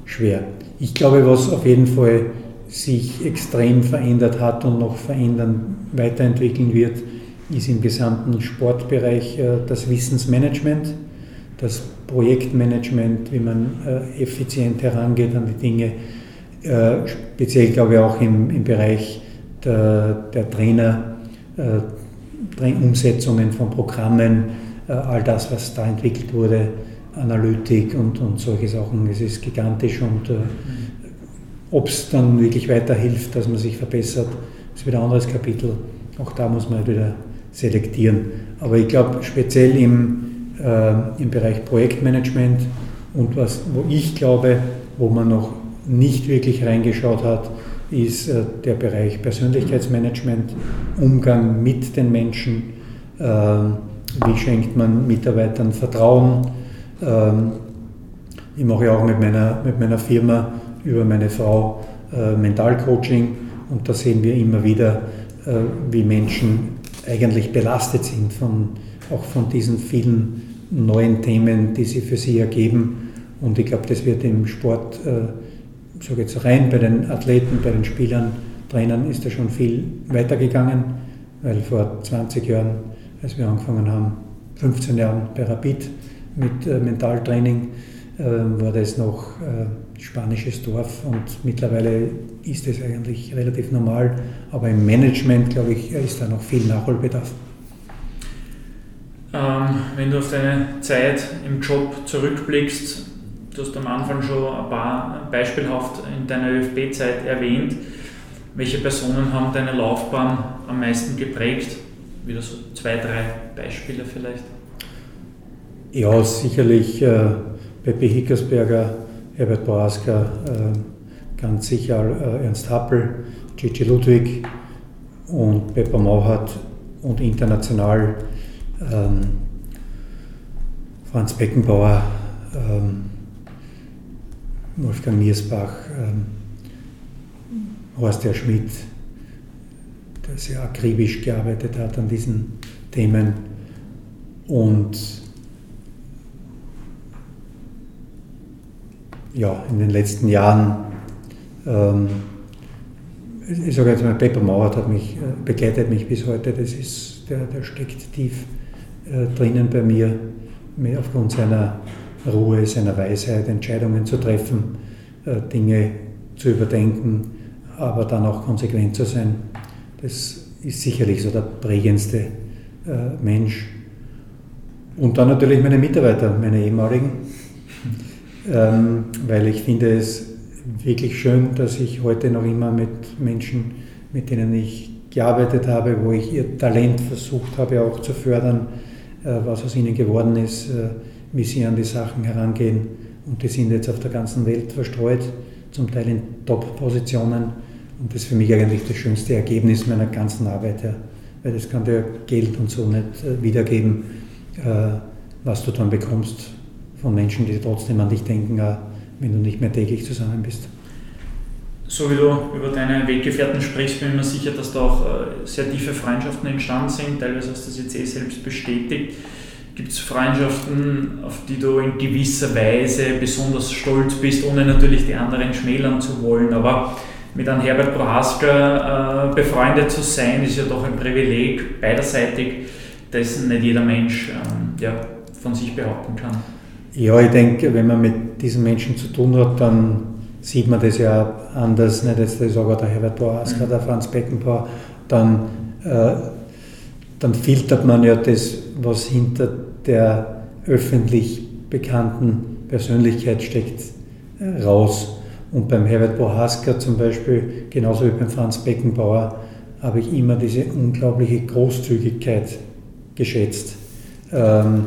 schwer. Ich glaube, was auf jeden Fall sich extrem verändert hat und noch verändern, weiterentwickeln wird, ist im gesamten Sportbereich äh, das Wissensmanagement, das Projektmanagement, wie man äh, effizient herangeht an die Dinge, äh, speziell glaube ich auch im, im Bereich der, der Trainer, Umsetzungen von Programmen, all das, was da entwickelt wurde, Analytik und, und solche Sachen. Es ist gigantisch und mhm ob es dann wirklich weiterhilft, dass man sich verbessert, ist wieder ein anderes Kapitel. Auch da muss man halt wieder selektieren. Aber ich glaube, speziell im, äh, im Bereich Projektmanagement und was, wo ich glaube, wo man noch nicht wirklich reingeschaut hat, ist äh, der Bereich Persönlichkeitsmanagement, Umgang mit den Menschen, äh, wie schenkt man Mitarbeitern Vertrauen. Ähm, ich mache ja auch mit meiner, mit meiner Firma über meine Frau äh, Mentalcoaching und da sehen wir immer wieder, äh, wie Menschen eigentlich belastet sind von, auch von diesen vielen neuen Themen, die sie für sie ergeben. Und ich glaube, das wird im Sport, äh, sage jetzt rein bei den Athleten, bei den Spielern, Trainern ist da schon viel weitergegangen, weil vor 20 Jahren, als wir angefangen haben, 15 Jahren bei Rapid mit äh, Mentaltraining, äh, war das noch äh, spanisches Dorf und mittlerweile ist es eigentlich relativ normal, aber im Management, glaube ich, ist da noch viel Nachholbedarf. Ähm, wenn du auf deine Zeit im Job zurückblickst, du hast am Anfang schon ein paar beispielhaft in deiner ÖFB-Zeit erwähnt, welche Personen haben deine Laufbahn am meisten geprägt? Wieder so zwei, drei Beispiele vielleicht. Ja, sicherlich äh, Pepe Hickersberger, Herbert Boaska, äh, ganz sicher äh, Ernst Happel, Gigi Ludwig und Pepper Mauhat und international ähm, Franz Beckenbauer, ähm, Wolfgang Niersbach, ähm, Horst der Schmidt, der sehr akribisch gearbeitet hat an diesen Themen. Und ja, in den letzten Jahren, ähm, ich sage jetzt mal, Pepper Mauert hat mich, äh, begleitet mich bis heute. Das ist, der, der steckt tief äh, drinnen bei mir, aufgrund seiner Ruhe, seiner Weisheit, Entscheidungen zu treffen, äh, Dinge zu überdenken, aber dann auch konsequent zu sein. Das ist sicherlich so der prägendste äh, Mensch. Und dann natürlich meine Mitarbeiter, meine ehemaligen, ähm, weil ich finde es wirklich schön, dass ich heute noch immer mit Menschen, mit denen ich gearbeitet habe, wo ich ihr Talent versucht habe auch zu fördern, äh, was aus ihnen geworden ist, äh, wie sie an die Sachen herangehen. Und die sind jetzt auf der ganzen Welt verstreut, zum Teil in Top-Positionen. Und das ist für mich eigentlich das schönste Ergebnis meiner ganzen Arbeit. Ja. Weil das kann dir Geld und so nicht äh, wiedergeben, was du dann bekommst von Menschen, die trotzdem an dich denken, wenn du nicht mehr täglich zusammen bist. So wie du über deine Weggefährten sprichst, bin ich mir sicher, dass da auch sehr tiefe Freundschaften entstanden sind. Teilweise hast du das jetzt eh selbst bestätigt. Gibt es Freundschaften, auf die du in gewisser Weise besonders stolz bist, ohne natürlich die anderen schmälern zu wollen? Aber mit einem Herbert Prohaska äh, befreundet zu sein, ist ja doch ein Privileg beiderseitig, das nicht jeder Mensch ähm, ja, von sich behaupten kann. Ja, ich denke, wenn man mit diesen Menschen zu tun hat, dann sieht man das ja anders. Nicht jetzt, ich sage der Herbert Prohaska, mhm. der Franz Beckenbauer, dann, äh, dann filtert man ja das, was hinter der öffentlich bekannten Persönlichkeit steckt, äh, raus. Und beim Herbert Bohaska zum Beispiel, genauso wie beim Franz Beckenbauer, habe ich immer diese unglaubliche Großzügigkeit geschätzt. Ähm,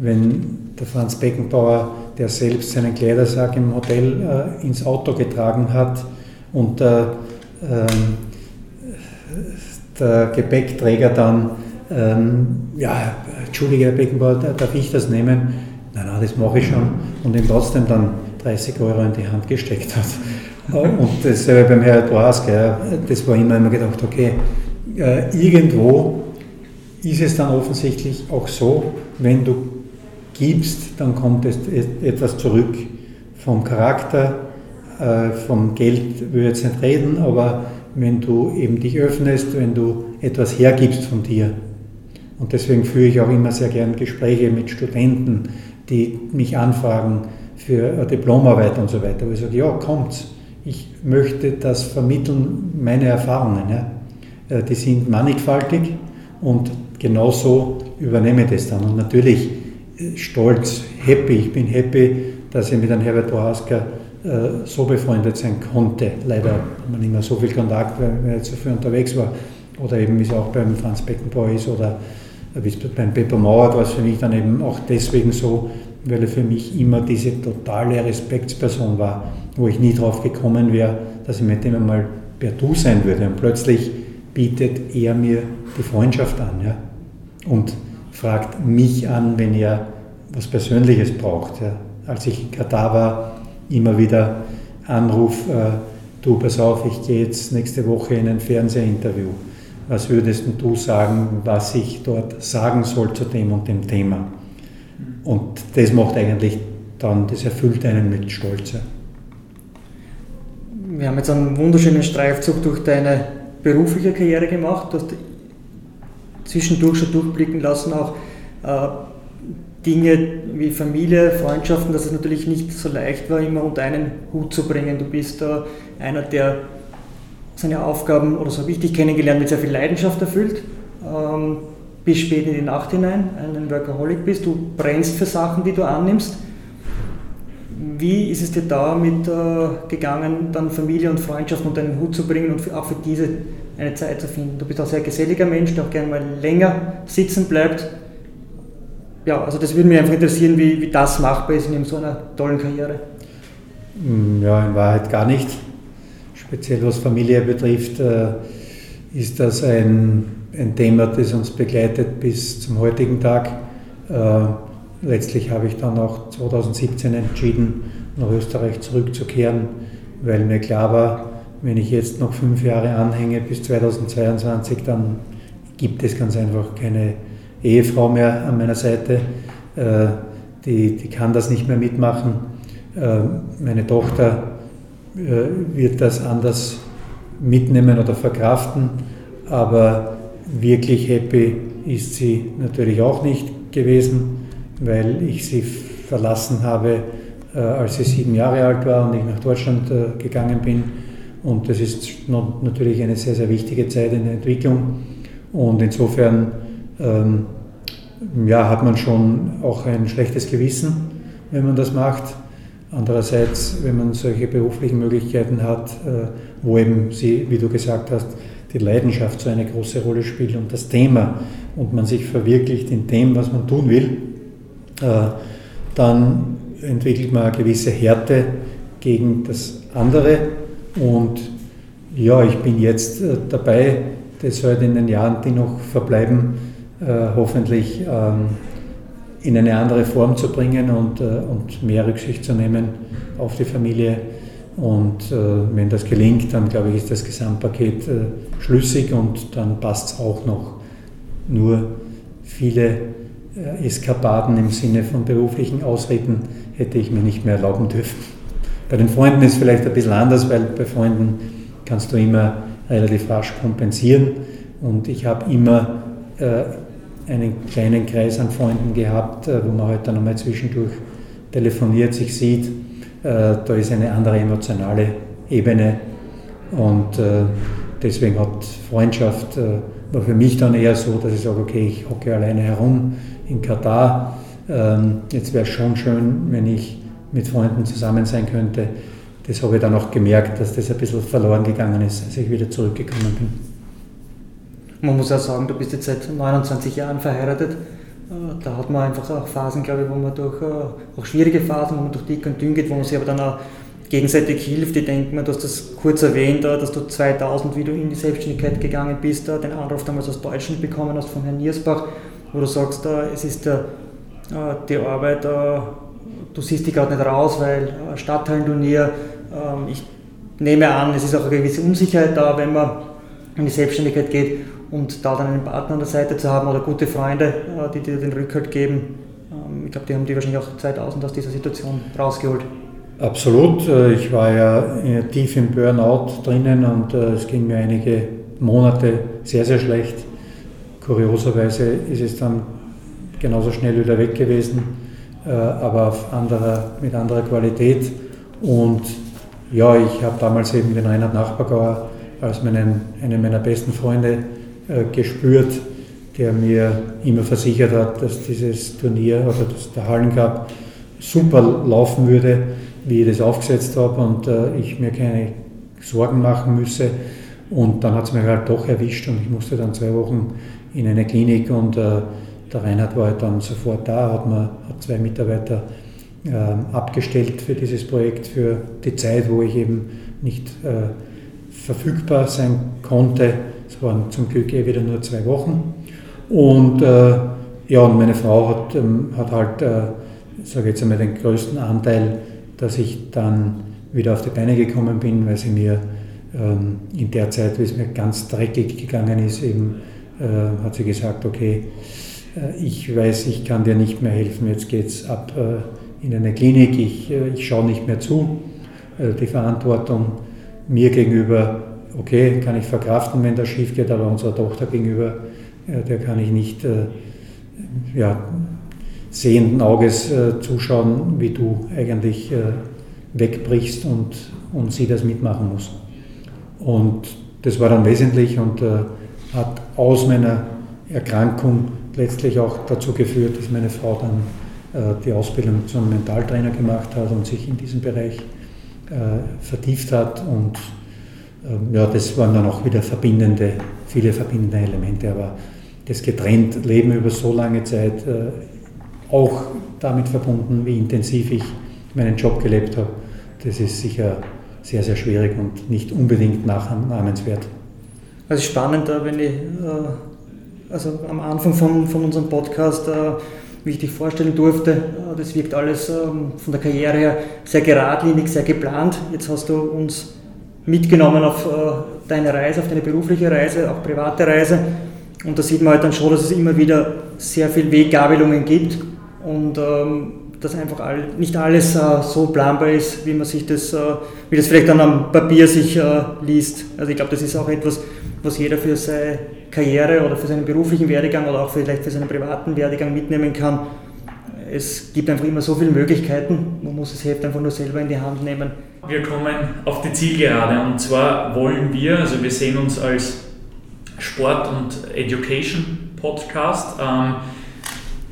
wenn der Franz Beckenbauer, der selbst seinen Kleidersack im Hotel äh, ins Auto getragen hat und der, ähm, der Gepäckträger dann ähm, ja, Entschuldige, Herr Beckenbauer, darf ich das nehmen? Nein, nein, das mache ich schon. Und ihm trotzdem dann 30 Euro in die Hand gesteckt hat. Und dasselbe beim Herrn Boas, das war immer immer gedacht, okay, äh, irgendwo ist es dann offensichtlich auch so, wenn du gibst, dann kommt es etwas zurück. Vom Charakter, äh, vom Geld will ich jetzt nicht reden, aber wenn du eben dich öffnest, wenn du etwas hergibst von dir, und deswegen führe ich auch immer sehr gern Gespräche mit Studenten, die mich anfragen für eine Diplomarbeit und so weiter. Wo ich sage, ja, kommt, ich möchte das vermitteln, meine Erfahrungen. Ja. Äh, die sind mannigfaltig und genauso übernehme ich das dann. Und natürlich äh, stolz, happy, ich bin happy, dass ich mit einem Herbert Bohaska äh, so befreundet sein konnte. Leider hat man nicht mehr so viel Kontakt, weil er jetzt so viel unterwegs war. Oder eben wie es auch beim Franz Beckenbauer ist oder wie beim Pepper Mauer war es für mich dann eben auch deswegen so, weil er für mich immer diese totale Respektsperson war, wo ich nie drauf gekommen wäre, dass ich mit dem einmal per Du sein würde. Und plötzlich bietet er mir die Freundschaft an ja? und fragt mich an, wenn er was Persönliches braucht. Ja? Als ich in Katar war, immer wieder Anruf, äh, du pass auf, ich gehe jetzt nächste Woche in ein Fernsehinterview was würdest du sagen, was ich dort sagen soll zu dem und dem Thema? Und das macht eigentlich dann, das erfüllt einen mit Stolz. Wir haben jetzt einen wunderschönen Streifzug durch deine berufliche Karriere gemacht. Du hast zwischendurch schon durchblicken lassen, auch äh, Dinge wie Familie, Freundschaften, dass es natürlich nicht so leicht war, immer unter einen Hut zu bringen. Du bist äh, einer, der seine Aufgaben, oder so dich kennengelernt, mit sehr viel Leidenschaft erfüllt. Ähm, bis spät in die Nacht hinein ein Workaholic bist. Du brennst für Sachen, die du annimmst. Wie ist es dir da mit äh, gegangen, dann Familie und Freundschaft unter einen Hut zu bringen und für, auch für diese eine Zeit zu finden? Du bist auch ein sehr geselliger Mensch, der auch gerne mal länger sitzen bleibt. Ja, also das würde mich einfach interessieren, wie, wie das machbar ist in so einer tollen Karriere. Ja, in Wahrheit gar nicht speziell was Familie betrifft, äh, ist das ein, ein Thema, das uns begleitet bis zum heutigen Tag. Äh, letztlich habe ich dann auch 2017 entschieden, nach Österreich zurückzukehren, weil mir klar war, wenn ich jetzt noch fünf Jahre anhänge bis 2022, dann gibt es ganz einfach keine Ehefrau mehr an meiner Seite. Äh, die, die kann das nicht mehr mitmachen. Äh, meine Tochter äh, wird das anders mitnehmen oder verkraften, aber wirklich happy ist sie natürlich auch nicht gewesen, weil ich sie verlassen habe, als sie sieben Jahre alt war und ich nach Deutschland gegangen bin. Und das ist natürlich eine sehr, sehr wichtige Zeit in der Entwicklung. Und insofern ähm, ja, hat man schon auch ein schlechtes Gewissen, wenn man das macht. Andererseits, wenn man solche beruflichen Möglichkeiten hat, äh, wo eben sie, wie du gesagt hast, die Leidenschaft so eine große Rolle spielt und das Thema und man sich verwirklicht in dem, was man tun will, äh, dann entwickelt man eine gewisse Härte gegen das andere. Und ja, ich bin jetzt äh, dabei, das halt in den Jahren, die noch verbleiben, äh, hoffentlich ähm, in eine andere Form zu bringen und, äh, und mehr Rücksicht zu nehmen auf die Familie. Und wenn das gelingt, dann glaube ich, ist das Gesamtpaket schlüssig und dann passt es auch noch. Nur viele Eskapaden im Sinne von beruflichen Ausreden hätte ich mir nicht mehr erlauben dürfen. Bei den Freunden ist es vielleicht ein bisschen anders, weil bei Freunden kannst du immer relativ rasch kompensieren. Und ich habe immer einen kleinen Kreis an Freunden gehabt, äh, wo man heute halt dann zwischendurch telefoniert, sich sieht. Äh, da ist eine andere emotionale Ebene und äh, deswegen hat Freundschaft, war für mich dann eher so, dass ich sage, okay, ich hocke alleine herum in Katar. Ähm, jetzt wäre es schon schön, wenn ich mit Freunden zusammen sein könnte. Das habe ich dann auch gemerkt, dass das ein bisschen verloren gegangen ist, als ich wieder zurückgekommen bin. Man muss auch sagen, du bist jetzt seit 29 Jahren verheiratet. Äh, da hat man einfach auch Phasen, glaube ich, wo man durch, äh, auch schwierige Phasen, wo man durch dick und dünn geht, wo man sich aber dann auch gegenseitig hilft. Ich denke mir, du hast das kurz erwähnt, äh, dass du 2000, wie du in die Selbstständigkeit gegangen bist, den Anruf damals aus Deutschland bekommen hast von Herrn Niersbach, wo du sagst, es ist die Arbeit, du siehst dich gerade nicht raus, weil Stadthallenturnier, ähm, ich nehme an, es ist auch eine gewisse Unsicherheit da, wenn man in die Selbstständigkeit geht und da dann einen Partner an der Seite zu haben oder gute Freunde, äh, die dir den Rückhalt geben, ähm, ich glaube, die haben die wahrscheinlich auch 2000 aus dieser Situation rausgeholt. Absolut. Äh, ich war ja tief im Burnout drinnen und äh, es ging mir einige Monate sehr, sehr schlecht. Kurioserweise ist es dann genauso schnell wieder weg gewesen, aber auf anderer, mit anderer Qualität. Und ja, ich habe damals eben den Reinhard Nachbargauer als meinen, einen meiner besten Freunde äh, gespürt, der mir immer versichert hat, dass dieses Turnier oder dass der Hallencup super laufen würde, wie ich das aufgesetzt habe und äh, ich mir keine Sorgen machen müsse. Und dann hat es mich halt doch erwischt und ich musste dann zwei Wochen in eine Klinik und äh, der Reinhard war halt dann sofort da, hat, mir, hat zwei Mitarbeiter äh, abgestellt für dieses Projekt, für die Zeit, wo ich eben nicht äh, verfügbar sein konnte es waren zum Glück eh wieder nur zwei Wochen. Und äh, ja, und meine Frau hat, ähm, hat halt, äh, sage jetzt einmal, den größten Anteil, dass ich dann wieder auf die Beine gekommen bin, weil sie mir ähm, in der Zeit, wie es mir ganz dreckig gegangen ist, eben äh, hat sie gesagt, okay, ich weiß, ich kann dir nicht mehr helfen, jetzt geht es ab äh, in eine Klinik, ich, äh, ich schaue nicht mehr zu. die Verantwortung mir gegenüber okay, kann ich verkraften, wenn das schief geht, aber unserer Tochter gegenüber, äh, der kann ich nicht äh, ja, sehenden Auges äh, zuschauen, wie du eigentlich wegbrichst und, und sie das mitmachen muss. Und das war dann wesentlich und hat aus meiner Erkrankung letztlich auch dazu geführt, dass meine Frau dann die Ausbildung zum Mentaltrainer gemacht hat und sich in diesem Bereich vertieft hat und ähm, ja, das waren dann auch wieder verbindende, viele verbindende Elemente, aber das getrennt Leben über so lange Zeit, äh, auch damit verbunden, wie intensiv ich meinen Job gelebt habe, das ist sicher sehr, sehr schwierig und nicht unbedingt nachahmenswert. Also spannend, wenn ich, äh, also am Anfang von, von unserem Podcast, äh, wie ich dich vorstellen durfte. Das wirkt alles ähm, von der Karriere her sehr geradlinig, sehr geplant. Jetzt hast du uns mitgenommen auf äh, deine Reise, auf deine berufliche Reise, auch private Reise. Und da sieht man halt dann schon, dass es immer wieder sehr viel Weggabelungen gibt und ähm, dass einfach all, nicht alles äh, so planbar ist, wie man sich das, äh, wie das vielleicht dann am Papier sich äh, liest. Also ich glaube, das ist auch etwas, was jeder für seine Karriere oder für seinen beruflichen Werdegang oder auch vielleicht für seinen privaten Werdegang mitnehmen kann. Es gibt einfach immer so viele Möglichkeiten, man muss das Heft einfach nur selber in die Hand nehmen. Wir kommen auf die Zielgerade und zwar wollen wir, also wir sehen uns als Sport- und Education-Podcast, ähm,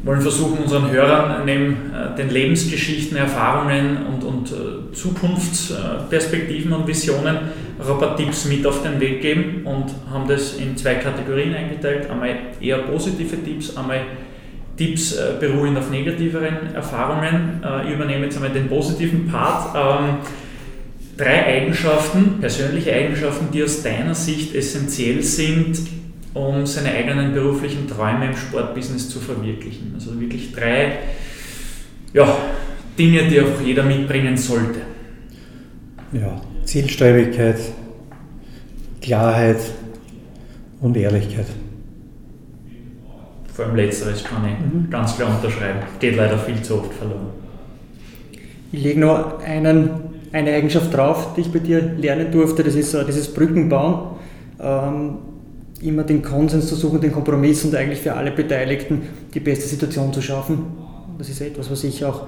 wollen versuchen, unseren Hörern neben äh, den Lebensgeschichten, Erfahrungen und, und äh, Zukunftsperspektiven und Visionen auch ein paar Tipps mit auf den Weg geben und haben das in zwei Kategorien eingeteilt. Einmal eher positive Tipps, einmal Tipps äh, beruhen auf negativeren Erfahrungen. Ich übernehme jetzt einmal den positiven Part. Ähm, drei Eigenschaften, persönliche Eigenschaften, die aus deiner Sicht essentiell sind, um seine eigenen beruflichen Träume im Sportbusiness zu verwirklichen. Also wirklich drei ja, Dinge, die auch jeder mitbringen sollte. Ja, Zielstrebigkeit, Klarheit und Ehrlichkeit. Vor allem letzteres kann ich mhm. ganz klar unterschreiben. Geht leider viel zu oft verloren. Ich lege noch einen, eine Eigenschaft drauf, die ich bei dir lernen durfte. Das ist uh, dieses Brückenbauen. Ähm, immer den Konsens zu suchen, den Kompromiss und eigentlich für alle Beteiligten die beste Situation zu schaffen. Das ist etwas, was ich auch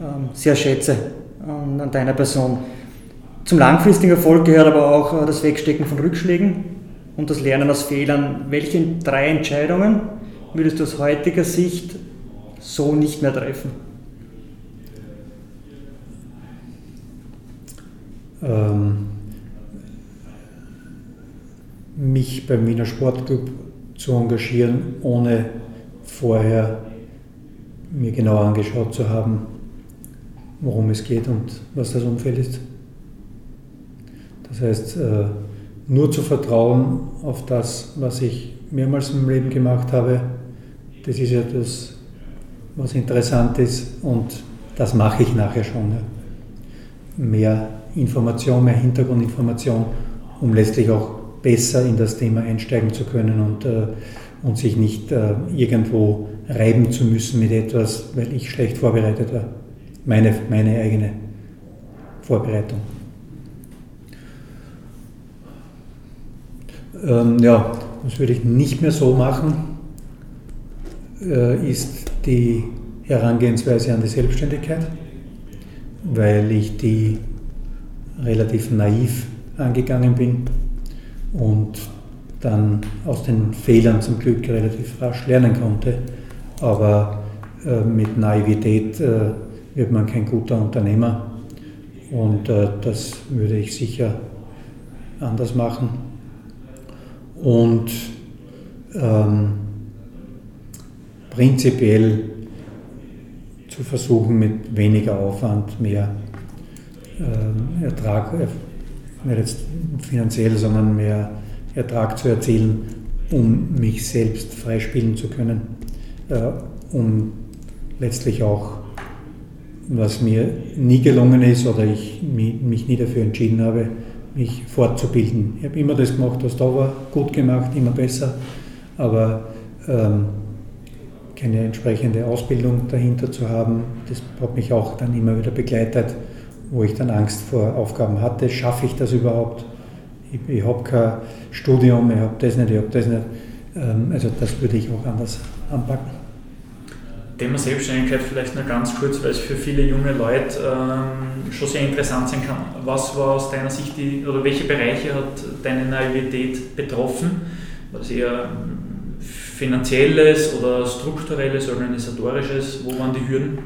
ähm, sehr schätze ähm, an deiner Person. Zum langfristigen Erfolg gehört aber auch äh, das Wegstecken von Rückschlägen und das Lernen aus Fehlern. Welche drei Entscheidungen würdest du aus heutiger Sicht so nicht mehr treffen? Ähm mich beim Wiener Sportclub zu engagieren, ohne vorher mir genau angeschaut zu haben, worum es geht und was das Umfeld ist. Das heißt, äh, nur zu vertrauen auf das, was ich mehrmals im Leben gemacht habe, das ist ja das, was interessant ist und das mache ich nachher schon. Mehr Information, mehr Hintergrundinformation, um letztlich auch besser in das Thema einsteigen zu können und, äh, und sich nicht äh, irgendwo reiben zu müssen mit etwas, weil ich schlecht vorbereitet war. Meine, meine eigene Vorbereitung. Ähm, ja, was würde ich nicht mehr so machen, äh, ist die Herangehensweise an die Selbstständigkeit, weil ich die relativ naiv angegangen bin und dann aus den Fehlern zum Glück relativ rasch lernen konnte. Aber äh, mit Naivität äh, wird man kein guter Unternehmer und äh, das würde ich sicher anders machen. Und ähm, prinzipiell zu versuchen, mit weniger Aufwand mehr äh, Ertrag, nicht jetzt finanziell, sondern mehr Ertrag zu erzielen, um mich selbst freispielen zu können, äh, um letztlich auch, was mir nie gelungen ist oder ich mich nie dafür entschieden habe, mich fortzubilden. Ich habe immer das gemacht, was da war, gut gemacht, immer besser, aber ähm, keine entsprechende Ausbildung dahinter zu haben, das hat mich auch dann immer wieder begleitet wo ich dann Angst vor Aufgaben hatte. Schaffe ich das überhaupt? Ich, ich habe kein Studium, ich habe das nicht, ich habe das nicht. Ähm, also das würde ich auch anders anpacken. Thema Selbstständigkeit vielleicht noch ganz kurz, weil es für viele junge Leute ähm, schon sehr interessant sein kann. Was war aus deiner Sicht die, oder welche Bereiche hat deine Naivität betroffen? War es eher finanzielles oder strukturelles, organisatorisches? Wo waren die Hürden?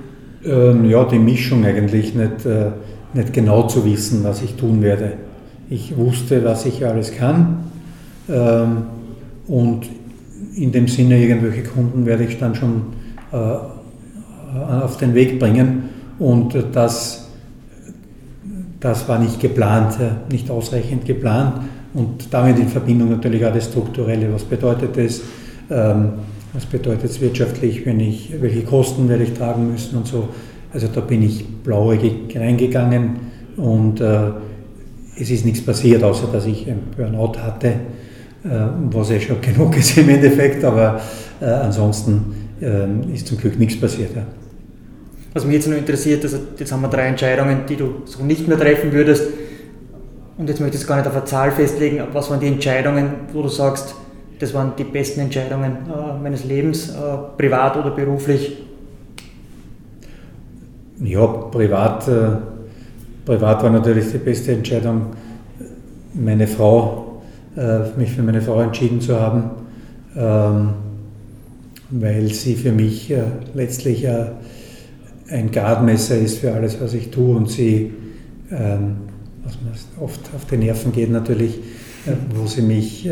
Ähm, ja, die Mischung eigentlich nicht. Äh, nicht genau zu wissen, was ich tun werde. Ich wusste, was ich alles kann ähm, und in dem Sinne, irgendwelche Kunden werde ich dann schon auf den Weg bringen und das, das war nicht geplant, nicht ausreichend geplant und damit in Verbindung natürlich auch das Strukturelle. Was bedeutet das? Ähm, Was bedeutet es wirtschaftlich, wenn ich, welche Kosten werde ich tragen müssen und so. Also da bin ich blauäugig reingegangen und äh, es ist nichts passiert, außer dass ich ein Burnout hatte, äh, was ja schon genug ist im Endeffekt, aber äh, ansonsten äh, ist zum Glück nichts passiert. Ja. Was mich jetzt noch interessiert, also jetzt haben wir drei Entscheidungen, die du so nicht mehr treffen würdest. Und jetzt möchte ich es gar nicht auf eine Zahl festlegen, aber was waren die Entscheidungen, wo du sagst, das waren die besten Entscheidungen äh, meines Lebens, äh, privat oder beruflich? Ja, privat, äh, privat war natürlich die beste Entscheidung, meine Frau, äh, mich für meine Frau entschieden zu haben, ähm, weil sie für mich äh, letztlich äh, ein Gradmesser ist für alles, was ich tue und sie, ähm, was mir oft auf die Nerven geht natürlich, wo sie mich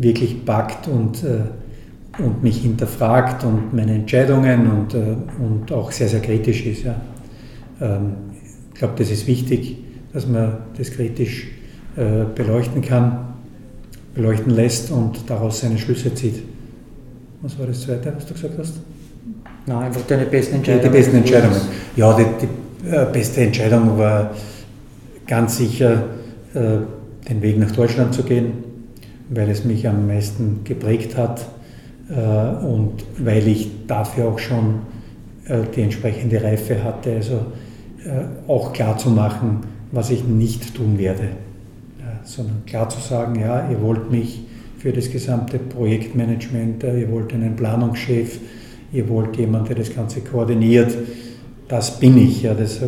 wirklich packt und, äh, und mich hinterfragt und meine Entscheidungen und, äh, und auch sehr, sehr kritisch ist. Ja. Ähm, ich glaube, das ist wichtig, dass man das kritisch äh, beleuchten kann, beleuchten lässt und daraus seine Schlüsse zieht. Was war das zweite, was du gesagt hast? Nein, einfach deine besten Entscheidungen. Die, die besten Entscheidungen. Ja, die, die äh, beste Entscheidung war ganz sicher, äh, den Weg nach Deutschland zu gehen weil es mich am meisten geprägt hat äh, und weil ich dafür auch schon äh, die entsprechende Reife hatte, also äh, auch klar zu machen, was ich nicht tun werde, ja, sondern klar zu sagen, ja, ihr wollt mich für das gesamte Projektmanagement, ihr wollt einen Planungschef, ihr wollt jemanden, der das Ganze koordiniert, das bin ich. Ja, das,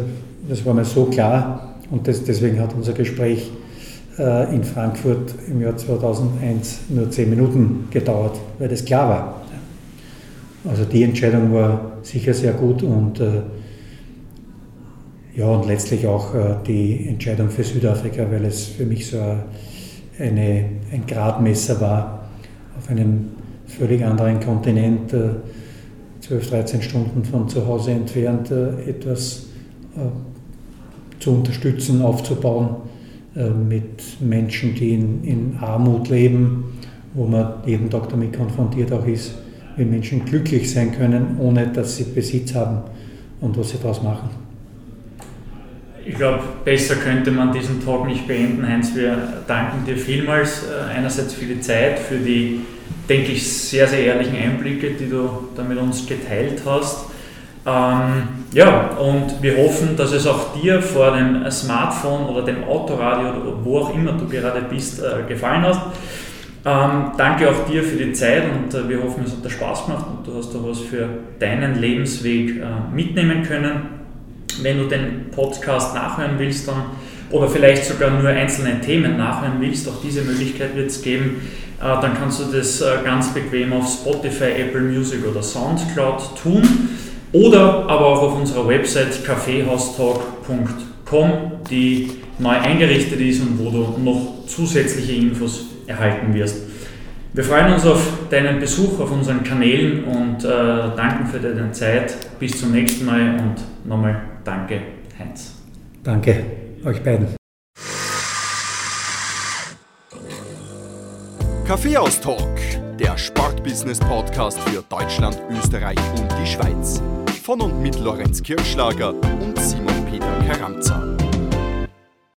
das war mir so klar und das, deswegen hat unser Gespräch äh, in Frankfurt im Jahr 2001 nur zehn Minuten gedauert, weil das klar war. Also die Entscheidung war sicher sehr gut und äh, ja, und letztlich auch äh, die Entscheidung für Südafrika, weil es für mich so eine, ein Gradmesser war, auf einem völlig anderen Kontinent, 12, 13 Stunden von zu Hause entfernt, etwas zu unterstützen, aufzubauen äh, mit Menschen, die in, in Armut leben, wo man jeden Tag damit konfrontiert auch ist, wie Menschen glücklich sein können, ohne dass sie Besitz haben und was sie daraus machen. Ich glaube, besser könnte man diesen Talk nicht beenden, Heinz. Wir danken dir vielmals äh, einerseits für die Zeit, für die, denke ich, sehr, sehr ehrlichen Einblicke, die du da mit uns geteilt hast. Ähm, ja, und wir hoffen, dass es auch dir vor dem Smartphone oder dem Autoradio oder wo auch immer du gerade bist, äh, gefallen hat. Ähm, danke auch dir für die Zeit und äh, wir hoffen, es hat dir Spaß gemacht und du hast da was für deinen Lebensweg äh, mitnehmen können. Wenn du den Podcast nachhören willst, dann oder vielleicht sogar nur einzelne Themen nachhören willst, auch diese Möglichkeit wird es geben, äh, dann kannst du das äh, ganz bequem auf Spotify, Apple Music oder Soundcloud tun. Oder aber auch auf unserer Website kaffeehaustalk.com, die neu eingerichtet ist und wo du noch zusätzliche Infos erhalten wirst. Wir freuen uns auf deinen Besuch auf unseren Kanälen und äh, danken für deine Zeit. Bis zum nächsten Mal und nochmal danke, Heinz. Danke euch beiden. Kaffeehaus-Talk, der Sportbusiness-Podcast für Deutschland, Österreich und die Schweiz von und mit Lorenz Kirschlager und Simon Peter Karamza.